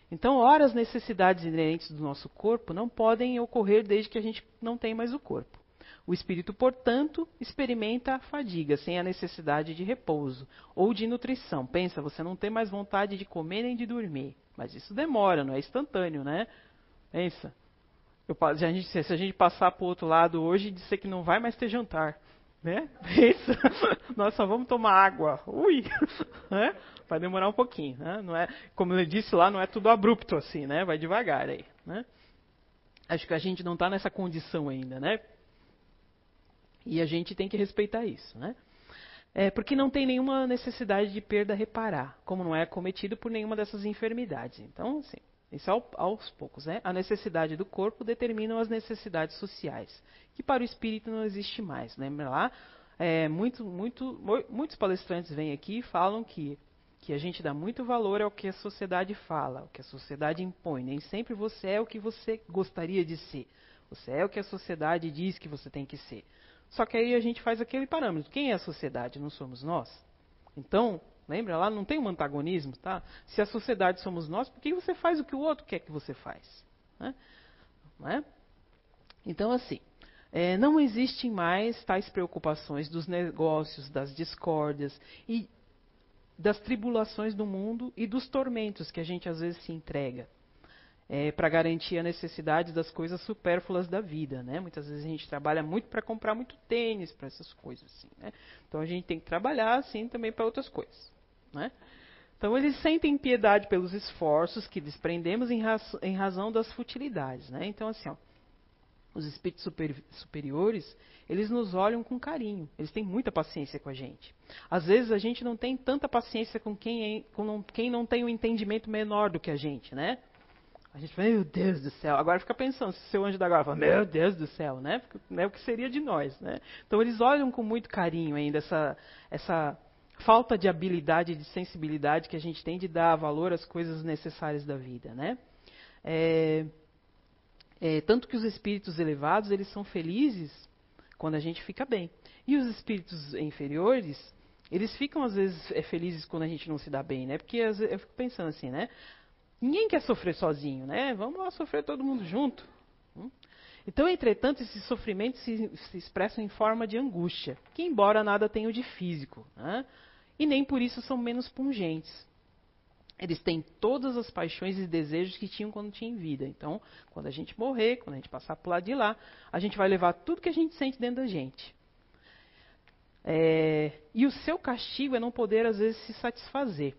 Speaker 1: Então, ora as necessidades inerentes do nosso corpo não podem ocorrer desde que a gente não tem mais o corpo. O espírito, portanto, experimenta a fadiga sem a necessidade de repouso ou de nutrição. Pensa, você não tem mais vontade de comer nem de dormir. Mas isso demora, não é instantâneo, né? Pensa. Eu, se, a gente, se a gente passar para o outro lado hoje e dizer que não vai mais ter jantar, né? *laughs* Nós só vamos tomar água. Ui! *laughs* Né? Vai demorar um pouquinho, né? Não é, como eu disse lá, não é tudo abrupto assim, né? Vai devagar aí, né? Acho que a gente não está nessa condição ainda, né? E a gente tem que respeitar isso, né? É, porque não tem nenhuma necessidade de perda reparar, como não é cometido por nenhuma dessas enfermidades. Então, assim, isso é aos poucos, né? A necessidade do corpo determina as necessidades sociais, que para o espírito não existe mais. Lembra lá? É, muito, muito, muitos palestrantes vêm aqui e falam que, que a gente dá muito valor ao que a sociedade fala, ao que a sociedade impõe. Nem sempre você é o que você gostaria de ser. Você é o que a sociedade diz que você tem que ser. Só que aí a gente faz aquele parâmetro. Quem é a sociedade? Não somos nós? Então, Lembra lá? Não tem um antagonismo, tá? Se a sociedade somos nós, por que você faz o que o outro quer que você faz? Né? É? Então, assim, é, não existem mais tais preocupações dos negócios, das discórdias e das tribulações do mundo e dos tormentos que a gente às vezes se entrega é, para garantir a necessidade das coisas supérfluas da vida, né? Muitas vezes a gente trabalha muito para comprar muito tênis, para essas coisas assim, né? Então a gente tem que trabalhar assim também para outras coisas. Né? Então eles sentem piedade pelos esforços que desprendemos em, raz em razão das futilidades. Né? Então, assim, ó, os espíritos super superiores, eles nos olham com carinho, eles têm muita paciência com a gente. Às vezes a gente não tem tanta paciência com quem, é, com quem não tem um entendimento menor do que a gente, né? A gente fala, meu Deus do céu. Agora fica pensando, se seu anjo da guarda fala, meu Deus do céu, né? Né? O que seria de nós, né? Então eles olham com muito carinho ainda essa, essa falta de habilidade, de sensibilidade que a gente tem de dar valor às coisas necessárias da vida, né? É, é, tanto que os espíritos elevados, eles são felizes quando a gente fica bem. E os espíritos inferiores, eles ficam às vezes é, felizes quando a gente não se dá bem, né? Porque eu fico pensando assim, né? Ninguém quer sofrer sozinho, né? Vamos lá sofrer todo mundo junto. Hum? Então, entretanto, esses sofrimentos se, se, expressam em forma de angústia, que embora nada tenham de físico, né? e nem por isso são menos pungentes. Eles têm todas as paixões e desejos que tinham quando tinham vida. Então, quando a gente morrer, quando a gente passar por lá de lá, a gente vai levar tudo que a gente sente dentro da gente. É, e o seu castigo é não poder, às vezes, se satisfazer.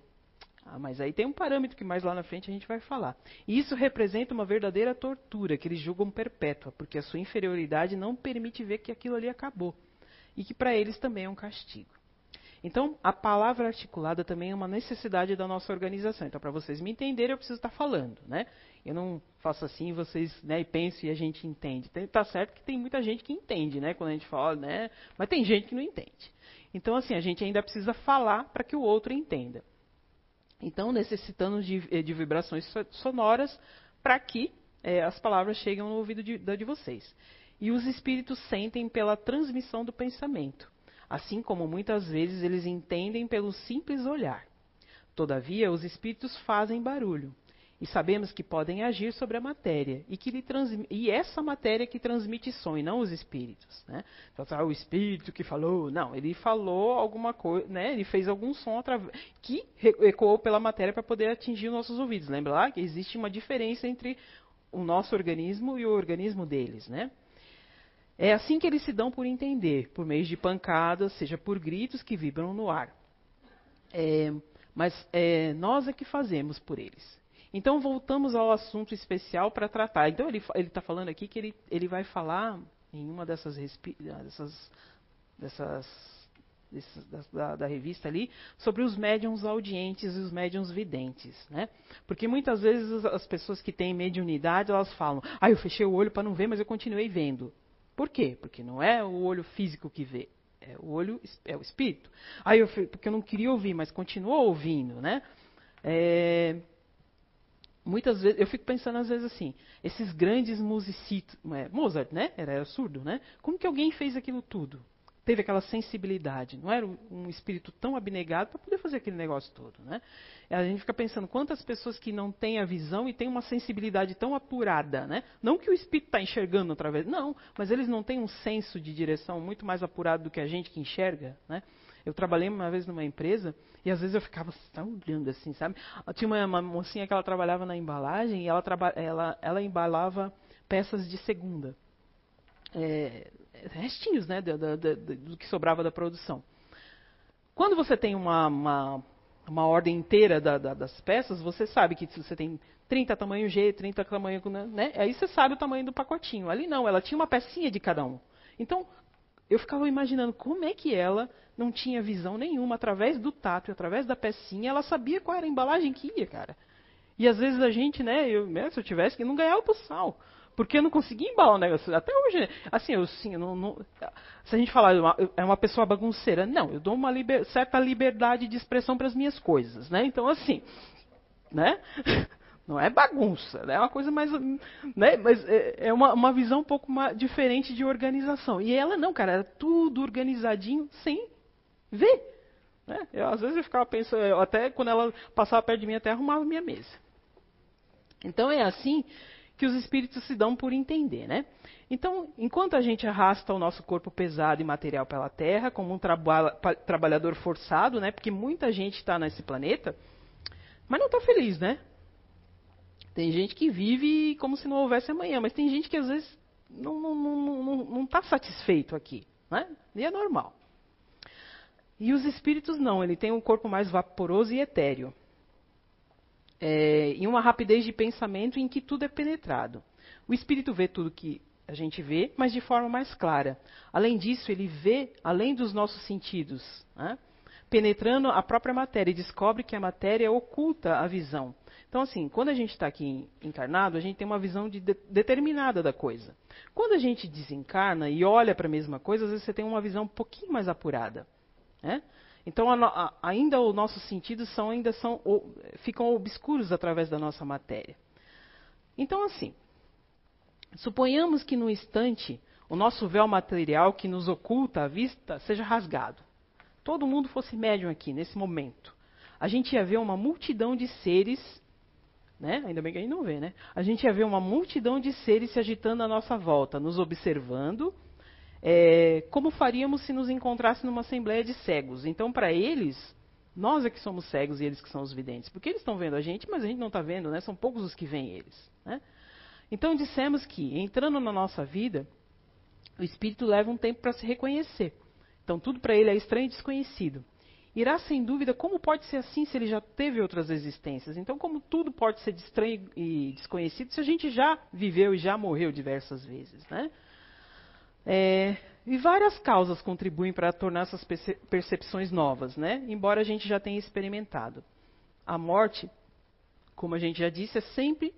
Speaker 1: Ah, mas aí tem um parâmetro que mais lá na frente a gente vai falar. E isso representa uma verdadeira tortura, que eles julgam perpétua, porque a sua inferioridade não permite ver que aquilo ali acabou. E que para eles também é um castigo. Então, a palavra articulada também é uma necessidade da nossa organização. Então, para vocês me entenderem, eu preciso estar falando, né? Eu não faço assim, vocês né, e penso e a gente entende. Está certo que tem muita gente que entende, né? Quando a gente fala, né? Mas tem gente que não entende. Então, assim, a gente ainda precisa falar para que o outro entenda. Então, necessitando de, eh, de vibrações sonoras para que é, as palavras cheguem no ouvido de, de vocês. E os espíritos sentem pela transmissão do pensamento, assim como muitas vezes eles entendem pelo simples olhar. Todavia, os espíritos fazem barulho, e sabemos que podem agir sobre a matéria e que e essa matéria que transmite som e não os espíritos, né? Então, ah, o espírito que falou, não, ele falou alguma coisa, né? Ele fez algum som que ecoou pela matéria para poder atingir os nossos ouvidos. Lembra lá que existe uma diferença entre o nosso organismo e o organismo deles, né? É assim que eles se dão por entender, por meio de pancadas, seja por gritos que vibram no ar. É, mas é, nós é que fazemos por eles. Então voltamos ao assunto especial para tratar. Então ele está falando aqui que ele, ele vai falar em uma dessas, dessas, dessas, dessas da, da, revista ali sobre os médiums audientes e os médiums videntes, né? Porque muitas vezes as pessoas que têm mediunidade elas falam: "Ah, eu fechei o olho para não ver, mas eu continuei vendo". Por quê? Porque não é o olho físico que vê, é o olho é o espírito. Aí eu porque eu não queria ouvir, mas continuou ouvindo, né? É, muitas vezes, eu fico pensando às vezes assim, esses grandes musicistas, é, Mozart, né? Era, era, surdo, né? Como que alguém fez aquilo tudo? Teve aquela sensibilidade, não era um espírito tão abnegado para poder fazer aquele negócio todo, né? A gente fica pensando quantas pessoas que não têm a visão e têm uma sensibilidade tão apurada, né? Não que o espírito está enxergando através, não, mas eles não têm um senso de direção muito mais apurado do que a gente que enxerga, né? Eu trabalhei uma vez numa empresa e às vezes eu ficava olhando assim, sabe? Tinha uma, uma, mocinha que ela trabalhava na embalagem e ela, ela, ela embalava peças de segunda. É, restinhos, né, do, do, do, do, que sobrava da produção. Quando você tem uma, uma, uma ordem inteira da, da, das peças, você sabe que se você tem 30 tamanho G, 30 tamanho, né, aí você sabe o tamanho do pacotinho. Ali não, ela tinha uma pecinha de cada um. Então, eu ficava imaginando como é que ela não tinha visão nenhuma, através do tato e através da pecinha, ela sabia qual era a embalagem que ia, cara. E às vezes a gente, né, eu, né, se eu tivesse que não ganhava o sal. Porque eu não conseguia embalar o negócio. Até hoje, assim, eu sim, não, não, se a gente falar é uma pessoa bagunceira, não, eu dou uma liber, certa liberdade de expressão para as minhas coisas, né? Então assim, né? Não é bagunça, né? é uma coisa mais. Né? Mas é, é uma, uma visão um pouco mais diferente de organização. E ela não, cara, era tudo organizadinho sem ver. Né? Eu, às vezes eu ficava pensando, eu, até quando ela passava perto de mim, até arrumava minha mesa. Então é assim que os espíritos se dão por entender, né? Então, enquanto a gente arrasta o nosso corpo pesado e material pela Terra, como um traba trabalhador forçado, né? Porque muita gente está nesse planeta, mas não está feliz, né? Tem gente que vive como se não houvesse amanhã, mas tem gente que às vezes não está não, não, não tá satisfeito aqui. Né? E é normal. E os espíritos não, ele tem um corpo mais vaporoso e etéreo. É, e uma rapidez de pensamento em que tudo é penetrado. O espírito vê tudo que a gente vê, mas de forma mais clara. Além disso, ele vê além dos nossos sentidos. Né? penetrando a própria matéria e descobre que a matéria oculta a visão. Então, assim, quando a gente está aqui encarnado, a gente tem uma visão de, de, determinada da coisa. Quando a gente desencarna e olha para a mesma coisa, às vezes você tem uma visão um pouquinho mais apurada. Né? Então, a, a, ainda os nossos sentidos são, ainda são, ficam obscuros através da nossa matéria. Então, assim, suponhamos que no instante o nosso véu material que nos oculta a vista seja rasgado. Todo mundo fosse médium aqui, nesse momento. A gente ia ver uma multidão de seres né? Ainda bem que a gente não vê, né? A gente ia ver uma multidão de seres se agitando à nossa volta, nos observando, é, como faríamos se nos encontrasse numa assembleia de cegos. Então, para eles, nós é que somos cegos e eles que são os videntes. Porque eles estão vendo a gente, mas a gente não está vendo, né? São poucos os que veem eles. Né? Então, dissemos que, entrando na nossa vida, o espírito leva um tempo para se reconhecer. Então, tudo para ele é estranho e desconhecido irá sem dúvida como pode ser assim se ele já teve outras existências. Então, como tudo pode ser estranho e desconhecido se a gente já viveu e já morreu diversas vezes, né? É, e várias causas contribuem para tornar essas percepções novas, né? Embora a gente já tenha experimentado. A morte, como a gente já disse, é sempre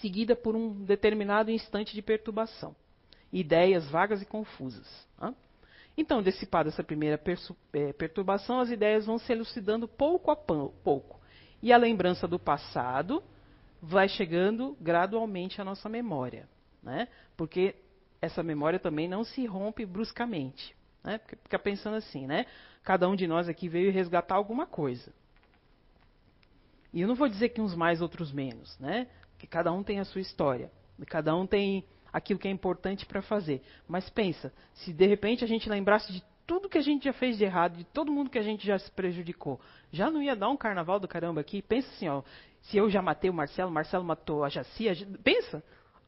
Speaker 1: seguida por um determinado instante de perturbação, ideias vagas e confusas. Né? Então, dissipada essa primeira é, perturbação, as ideias vão se elucidando pouco a pouco. E a lembrança do passado vai chegando gradualmente à nossa memória. Né? Porque essa memória também não se rompe bruscamente. Né? Porque fica pensando assim, né? Cada um de nós aqui veio resgatar alguma coisa. E eu não vou dizer que uns mais, outros menos, né? Que cada um tem a sua história. Cada um tem aquilo que é importante para fazer. Mas pensa, se de repente a gente lembrasse de tudo que a gente já fez de errado, de todo mundo que a gente já se prejudicou, já não ia dar um carnaval do caramba aqui? Pensa assim, ó, se eu já matei o Marcelo, Marcelo matou a Jaci, a... pensa,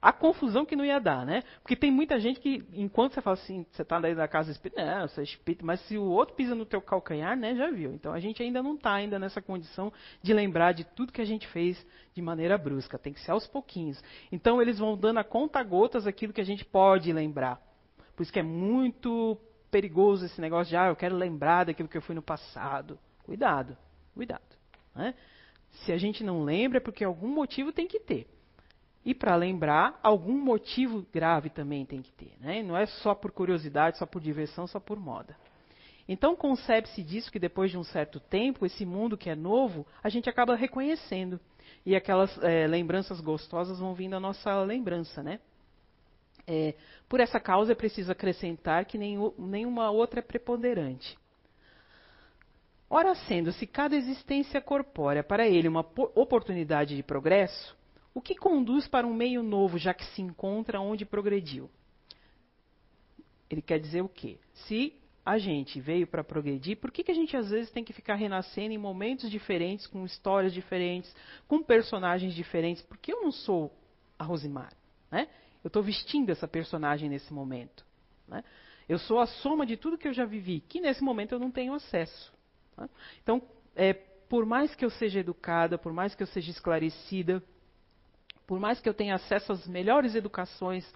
Speaker 1: a confusão que não ia dar, né? Porque tem muita gente que, enquanto você fala assim, você está daí da casa espírita, não, você é mas se o outro pisa no teu calcanhar, né, já viu. Então a gente ainda não está ainda nessa condição de lembrar de tudo que a gente fez de maneira brusca. Tem que ser aos pouquinhos. Então eles vão dando a conta gotas aquilo que a gente pode lembrar. Por isso que é muito perigoso esse negócio de, ah, eu quero lembrar daquilo que eu fui no passado. Cuidado, cuidado. Né? Se a gente não lembra, é porque algum motivo tem que ter. E para lembrar, algum motivo grave também tem que ter. Né? Não é só por curiosidade, só por diversão, só por moda. Então concebe-se disso que depois de um certo tempo, esse mundo que é novo, a gente acaba reconhecendo. E aquelas é, lembranças gostosas vão vindo à nossa lembrança, né? É, por essa causa é preciso acrescentar que nenhum, nenhuma outra é preponderante. Ora, sendo se cada existência corpórea para ele uma oportunidade de progresso, o que conduz para um meio novo, já que se encontra onde progrediu? Ele quer dizer o quê? Se a gente veio para progredir, por que, que a gente às vezes tem que ficar renascendo em momentos diferentes, com histórias diferentes, com personagens diferentes? Porque eu não sou a Rosimar. Né? Eu estou vestindo essa personagem nesse momento. Né? Eu sou a soma de tudo que eu já vivi, que nesse momento eu não tenho acesso. Né? Então, é, por mais que eu seja educada, por mais que eu seja esclarecida, por mais que eu tenha acesso às melhores educações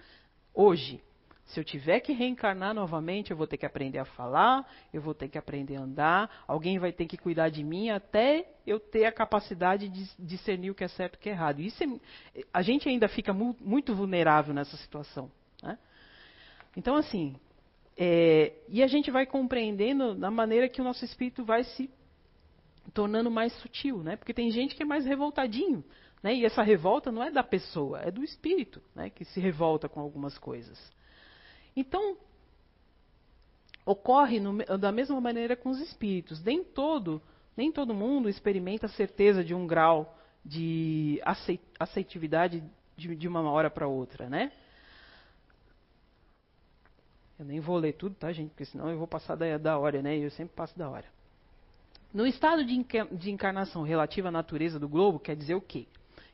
Speaker 1: hoje, se eu tiver que reencarnar novamente, eu vou ter que aprender a falar, eu vou ter que aprender a andar, alguém vai ter que cuidar de mim até eu ter a capacidade de discernir o que é certo e o que é errado. Isso é, a gente ainda fica mu muito vulnerável nessa situação. Né? Então, assim, é, e a gente vai compreendendo da maneira que o nosso espírito vai se tornando mais sutil, né? Porque tem gente que é mais revoltadinho. Né? E essa revolta não é da pessoa, é do espírito né? que se revolta com algumas coisas. Então, ocorre no, da mesma maneira com os espíritos. Nem todo, nem todo mundo experimenta a certeza de um grau de aceitividade de, de uma hora para outra, né? Eu nem vou ler tudo, tá, gente? Porque senão eu vou passar da, da hora, né? Eu sempre passo da hora. No estado de, de encarnação relativa à natureza do globo, quer dizer o quê?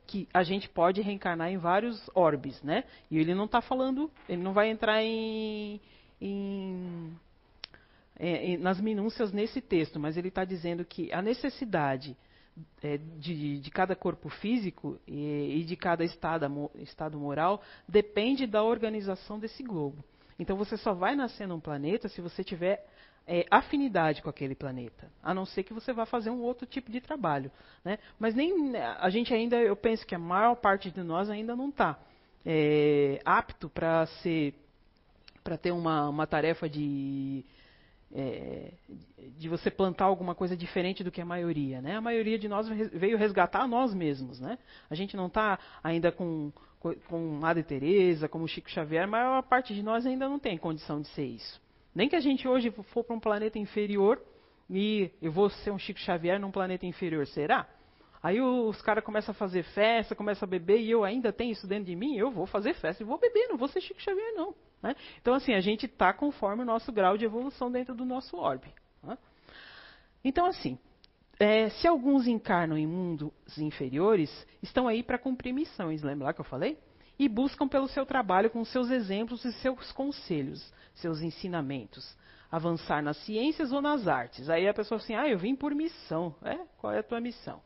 Speaker 1: Que a gente pode reencarnar em vários orbes, né? E ele não está falando, ele não vai entrar em, em, em, nas minúcias nesse texto, mas ele está dizendo que a necessidade é, de, de, cada corpo físico e, e de cada estado, estado moral depende da organização desse globo. Então você só vai nascer num planeta se você tiver é, afinidade com aquele planeta, a não ser que você vá fazer um outro tipo de trabalho. Né? Mas nem a gente ainda, eu penso que a maior parte de nós ainda não está é, apto para ser, para ter uma, uma tarefa de é, de você plantar alguma coisa diferente do que a maioria, né? A maioria de nós veio resgatar nós mesmos, né? A gente não está ainda com com Madre Teresa, como Chico Xavier, a maior parte de nós ainda não tem condição de ser isso. Nem que a gente hoje for para um planeta inferior e eu vou ser um Chico Xavier num planeta inferior, será? Aí os caras começam a fazer festa, começam a beber e eu ainda tenho isso dentro de mim, eu vou fazer festa e vou beber, não vou ser Chico Xavier não. Né? Então, assim, a gente está conforme o nosso grau de evolução dentro do nosso orbe. Né? Então, assim, é, se alguns encarnam em mundos inferiores, estão aí para cumprir missões, lembra lá que eu falei? E buscam pelo seu trabalho com seus exemplos e seus conselhos, seus ensinamentos, avançar nas ciências ou nas artes. Aí a pessoa assim, ah, eu vim por missão. É? Qual é a tua missão?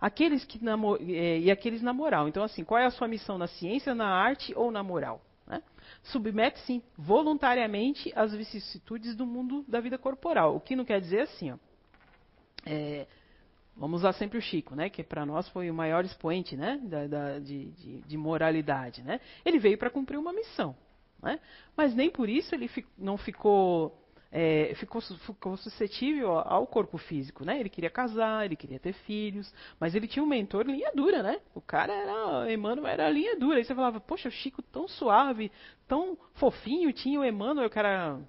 Speaker 1: Aqueles que é, e aqueles na moral. Então, assim, qual é a sua missão na ciência, na arte ou na moral? Né? Submete-se voluntariamente às vicissitudes do mundo da vida corporal. O que não quer dizer assim, ó, é, vamos usar sempre o Chico, né, que para nós foi o maior expoente né, da, da, de, de, de, moralidade. Né? Ele veio para cumprir uma missão. Né? Mas nem por isso ele fi, não ficou é, ficou, ficou, suscetível ao corpo físico, né? Ele queria casar, ele queria ter filhos, mas ele tinha um mentor linha dura, né? O cara era, Emmanuel era linha dura. Aí você falava, poxa, o Chico tão suave, tão fofinho, tinha o Emmanuel que era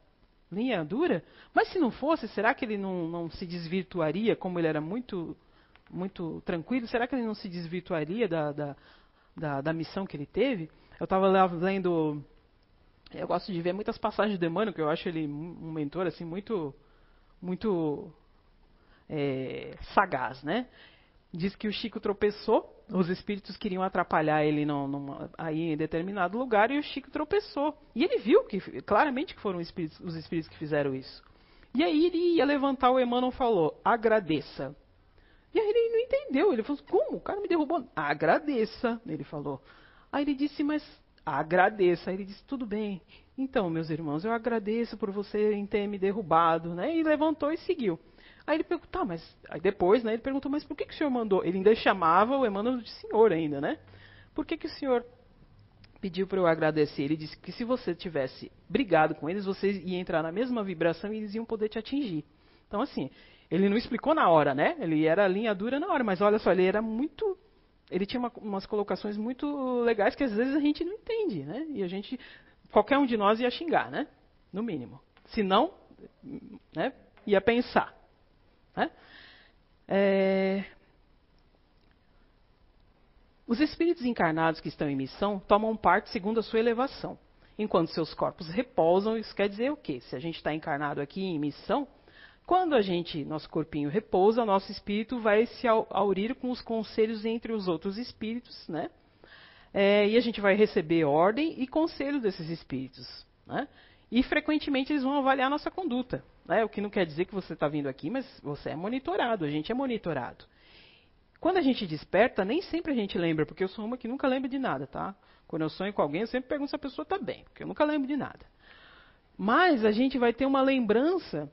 Speaker 1: linha dura. Mas se não fosse, será que ele não, não se desvirtuaria, como ele era muito, muito tranquilo? Será que ele não se desvirtuaria da, da, da, da missão que ele teve? Eu estava lendo eu gosto de ver muitas passagens do Emmanuel, que eu acho ele um mentor assim muito, muito é, sagaz, né? Diz que o Chico tropeçou, os espíritos queriam atrapalhar ele no, numa, aí em determinado lugar e o Chico tropeçou. E ele viu que claramente que foram os espíritos, os espíritos que fizeram isso. E aí ele ia levantar o Emmanuel falou: agradeça. E aí ele não entendeu. Ele falou: como? O cara me derrubou. Agradeça. Ele falou. Aí ele disse: mas agradeça. Aí ele disse, tudo bem. Então, meus irmãos, eu agradeço por você ter me derrubado, né? E levantou e seguiu. Aí ele perguntou, tá, mas aí depois, né? Ele perguntou, mas por que, que o senhor mandou? Ele ainda chamava o Emmanuel de senhor ainda, né? Por que, que o senhor pediu para eu agradecer? Ele disse que se você tivesse brigado com eles, você ia entrar na mesma vibração e eles iam poder te atingir. Então, assim, ele não explicou na hora, né? Ele era linha dura na hora, mas olha só, ele era muito ele tinha uma, umas colocações muito legais que às vezes a gente não entende, né? E a gente, qualquer um de nós ia xingar, né? No mínimo. Se não, né? Ia pensar. Né? É... Os espíritos encarnados que estão em missão tomam parte segundo a sua elevação. Enquanto seus corpos repousam, isso quer dizer o quê? Se a gente está encarnado aqui em missão, quando a gente, nosso corpinho repousa, nosso espírito vai se aurir com os conselhos entre os outros espíritos, né? É, e a gente vai receber ordem e conselho desses espíritos, né? E frequentemente eles vão avaliar a nossa conduta, né? O que não quer dizer que você está vindo aqui, mas você é monitorado, a gente é monitorado. Quando a gente desperta, nem sempre a gente lembra, porque eu sou uma que nunca lembra de nada, tá? Quando eu sonho com alguém, eu sempre pergunto se a pessoa está bem, porque eu nunca lembro de nada. Mas a gente vai ter uma lembrança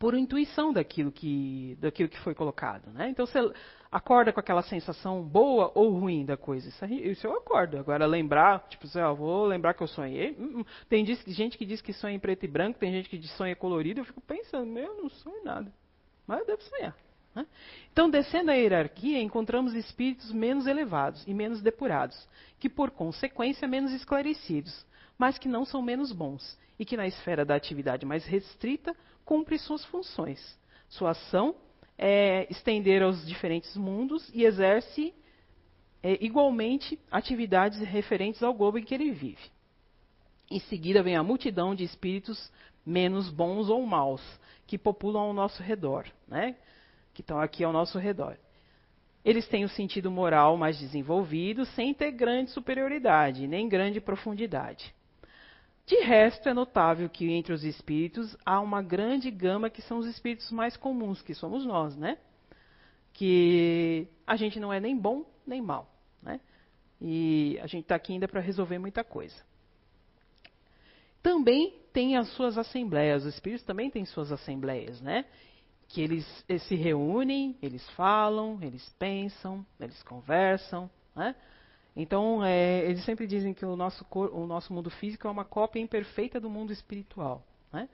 Speaker 1: por intuição daquilo que, daquilo que foi colocado. Né? Então você acorda com aquela sensação boa ou ruim da coisa. Isso, isso eu acordo. Agora lembrar, tipo assim, vou lembrar que eu sonhei. Hum, hum. Tem gente que diz que sonha em preto e branco, tem gente que diz que sonha colorido. Eu fico pensando, meu, não sonho nada. Mas eu devo sonhar. Né? Então, descendo a hierarquia, encontramos espíritos menos elevados e menos depurados, que por consequência menos esclarecidos, mas que não são menos bons, e que na esfera da atividade mais restrita cumpre suas funções. Sua ação é estender aos diferentes mundos e exerce é, igualmente atividades referentes ao globo em que ele vive. Em seguida vem a multidão de espíritos menos bons ou maus que populam ao nosso redor, né? que estão aqui ao nosso redor. Eles têm o sentido moral mais desenvolvido, sem ter grande superioridade, nem grande profundidade. De resto, é notável que entre os espíritos há uma grande gama que são os espíritos mais comuns, que somos nós, né? Que a gente não é nem bom nem mal, né? E a gente está aqui ainda para resolver muita coisa. também têm as suas assembleias. Os espíritos também têm suas assembleias, né? Que eles, eles se reúnem, eles falam, eles pensam, eles conversam, né? Então, é, eles sempre dizem que o nosso, cor, o nosso mundo físico é uma cópia imperfeita do mundo espiritual. Né?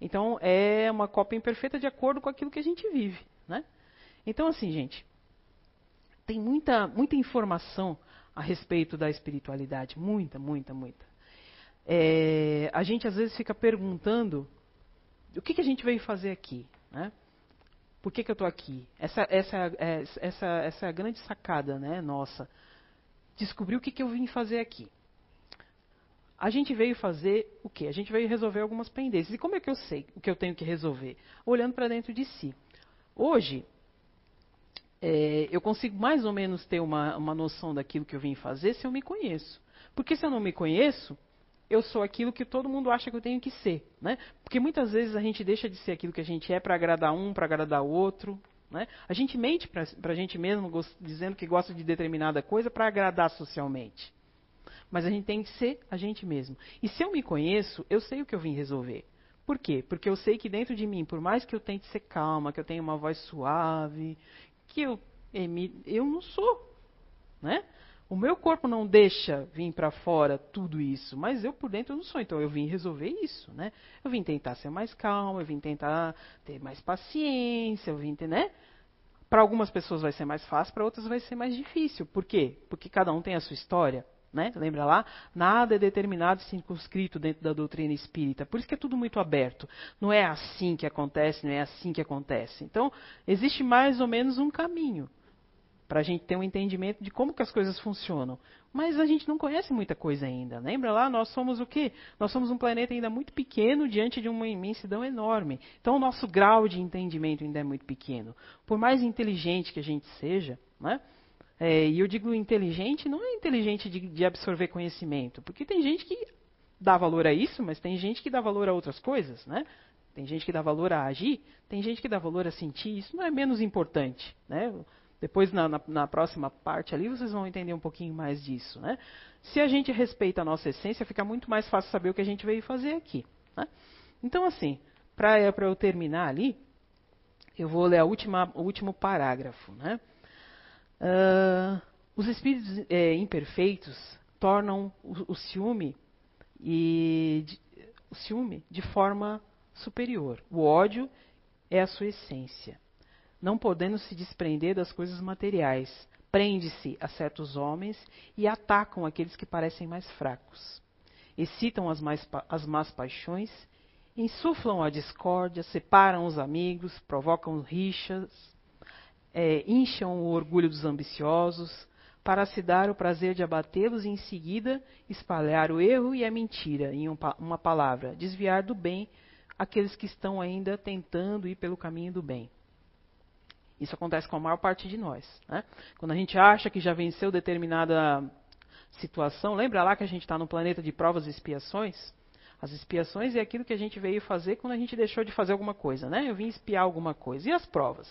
Speaker 1: Então, é uma cópia imperfeita de acordo com aquilo que a gente vive. Né? Então, assim, gente, tem muita, muita informação a respeito da espiritualidade. Muita, muita, muita. É, a gente às vezes fica perguntando o que, que a gente veio fazer aqui. Né? Por que, que eu estou aqui? Essa, essa, é, essa, essa é a grande sacada né, nossa descobrir o que, que eu vim fazer aqui. A gente veio fazer o quê? A gente veio resolver algumas pendências. E como é que eu sei o que eu tenho que resolver? Olhando para dentro de si. Hoje, é, eu consigo mais ou menos ter uma, uma noção daquilo que eu vim fazer se eu me conheço. Porque se eu não me conheço, eu sou aquilo que todo mundo acha que eu tenho que ser. Né? Porque muitas vezes a gente deixa de ser aquilo que a gente é para agradar um, para agradar o outro. Né? A gente mente para a gente mesmo, dizendo que gosta de determinada coisa para agradar socialmente. Mas a gente tem que ser a gente mesmo. E se eu me conheço, eu sei o que eu vim resolver. Por quê? Porque eu sei que dentro de mim, por mais que eu tente ser calma, que eu tenha uma voz suave, que eu eu não sou, né? O meu corpo não deixa vir para fora tudo isso, mas eu por dentro não sou. Então eu vim resolver isso, né? Eu vim tentar ser mais calmo, eu vim tentar ter mais paciência, eu vim ter, né? Para algumas pessoas vai ser mais fácil, para outras vai ser mais difícil. Por quê? Porque cada um tem a sua história. Né? Lembra lá? Nada é determinado e circunscrito dentro da doutrina espírita. Por isso que é tudo muito aberto. Não é assim que acontece, não é assim que acontece. Então, existe mais ou menos um caminho para a gente ter um entendimento de como que as coisas funcionam. Mas a gente não conhece muita coisa ainda. Lembra lá? Nós somos o quê? Nós somos um planeta ainda muito pequeno diante de uma imensidão enorme. Então o nosso grau de entendimento ainda é muito pequeno. Por mais inteligente que a gente seja, né? É, e eu digo inteligente, não é inteligente de, de absorver conhecimento, porque tem gente que dá valor a isso, mas tem gente que dá valor a outras coisas, né? Tem gente que dá valor a agir, tem gente que dá valor a sentir, isso não é menos importante, né? Depois, na, na, na, próxima parte ali, vocês vão entender um pouquinho mais disso. Né? Se a gente respeita a nossa essência, fica muito mais fácil saber o que a gente veio fazer aqui. Né? Então, assim, para eu terminar ali, eu vou ler última, o último parágrafo. Né? Uh, os espíritos é, imperfeitos tornam o, o ciúme e de, o ciúme de forma superior. O ódio é a sua essência não podendo se desprender das coisas materiais. Prende-se a certos homens e atacam aqueles que parecem mais fracos. Excitam as, mais, as más paixões, insuflam a discórdia, separam os amigos, provocam rixas, é, incham o orgulho dos ambiciosos, para se dar o prazer de abatê-los e em seguida espalhar o erro e a mentira, em um, uma palavra, desviar do bem aqueles que estão ainda tentando ir pelo caminho do bem. Isso acontece com a maior parte de nós. Né? Quando a gente acha que já venceu determinada situação, lembra lá que a gente está no planeta de provas e expiações? As expiações é aquilo que a gente veio fazer quando a gente deixou de fazer alguma coisa, né? Eu vim espiar alguma coisa. E as provas?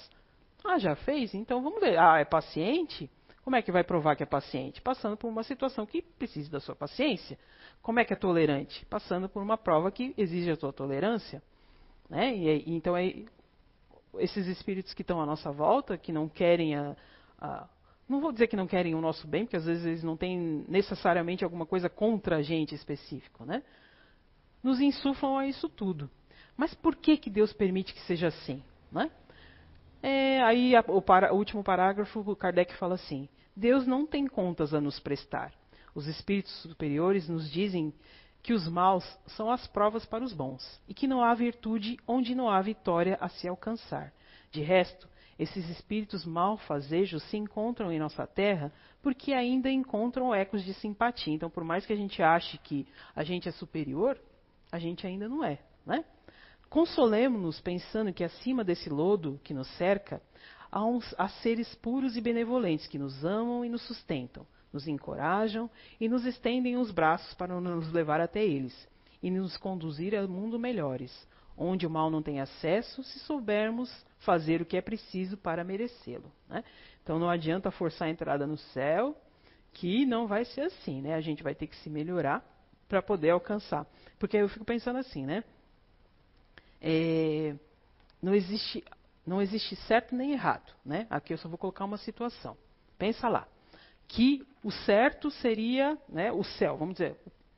Speaker 1: Ah, já fez? Então vamos ver. Ah, é paciente? Como é que vai provar que é paciente? Passando por uma situação que precisa da sua paciência. Como é que é tolerante? Passando por uma prova que exige a sua tolerância. Né? E, então é esses espíritos que estão à nossa volta, que não querem a, a, não vou dizer que não querem o nosso bem, porque às vezes eles não têm necessariamente alguma coisa contra a gente específico, né? Nos insuflam a isso tudo. Mas por que que Deus permite que seja assim, né? É, aí a, o, para, o último parágrafo, o Kardec fala assim: Deus não tem contas a nos prestar. Os espíritos superiores nos dizem que os maus são as provas para os bons, e que não há virtude onde não há vitória a se alcançar. De resto, esses espíritos malfazejos se encontram em nossa terra porque ainda encontram ecos de simpatia. Então, por mais que a gente ache que a gente é superior, a gente ainda não é. Né? Consolemos-nos pensando que acima desse lodo que nos cerca, há, uns, há seres puros e benevolentes que nos amam e nos sustentam nos encorajam e nos estendem os braços para nos levar até eles e nos conduzir a mundo melhores, onde o mal não tem acesso, se soubermos fazer o que é preciso para merecê-lo. Né? Então não adianta forçar a entrada no céu, que não vai ser assim, né? A gente vai ter que se melhorar para poder alcançar. Porque eu fico pensando assim, né? É, não existe não existe certo nem errado, né? Aqui eu só vou colocar uma situação. Pensa lá, que o certo seria, né, o céu, vamos dizer,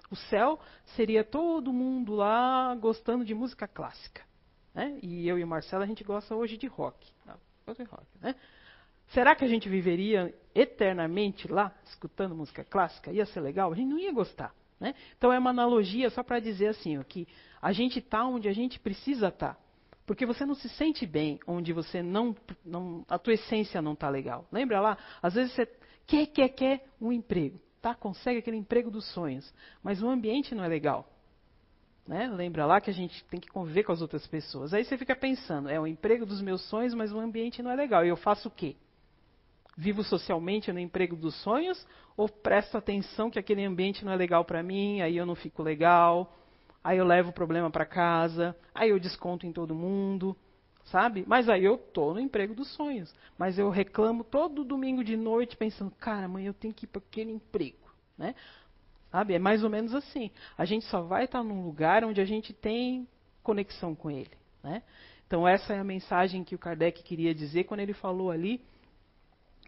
Speaker 1: o céu seria todo mundo lá gostando de música clássica, né? E eu e o Marcelo a gente gosta hoje de rock, de rock, né? Será que a gente viveria eternamente lá escutando música clássica? Ia ser legal? A gente não ia gostar. Né? Então é uma analogia só para dizer assim, ó, que a gente está onde a gente precisa estar. Tá. Porque você não se sente bem onde você não, não a tua essência não está legal. Lembra lá? Às vezes você quer, quer, quer um emprego, tá? Consegue aquele emprego dos sonhos, mas o ambiente não é legal. Né? Lembra lá que a gente tem que conviver com as outras pessoas. Aí você fica pensando, é o emprego dos meus sonhos, mas o ambiente não é legal. E eu faço o quê? Vivo socialmente no emprego dos sonhos ou presto atenção que aquele ambiente não é legal para mim, aí eu não fico legal? aí eu levo o problema para casa, aí eu desconto em todo mundo, sabe? Mas aí eu tô no emprego dos sonhos. Mas eu reclamo todo domingo de noite pensando, cara, amanhã eu tenho que ir para aquele emprego, né? Sabe? É mais ou menos assim. A gente só vai estar num lugar onde a gente tem conexão com ele, né? Então essa é a mensagem que o Kardec queria dizer quando ele falou ali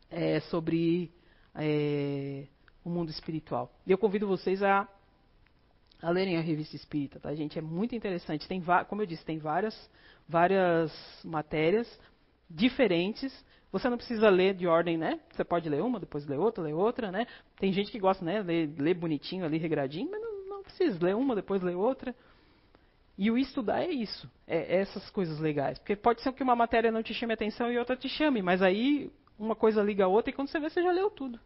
Speaker 1: é, sobre é, o mundo espiritual. E eu convido vocês a a lerem a revista Espírita, tá, gente? É muito interessante. Tem, como eu disse, tem várias, várias matérias diferentes. Você não precisa ler de ordem, né? Você pode ler uma, depois ler outra, ler outra, né? Tem gente que gosta, né? Ler, ler bonitinho ali, regradinho, mas não, não precisa ler uma, depois ler outra. E o estudar é isso, é, é essas coisas legais. Porque pode ser que uma matéria não te chame atenção e outra te chame, mas aí uma coisa liga a outra e quando você vê, você já leu tudo.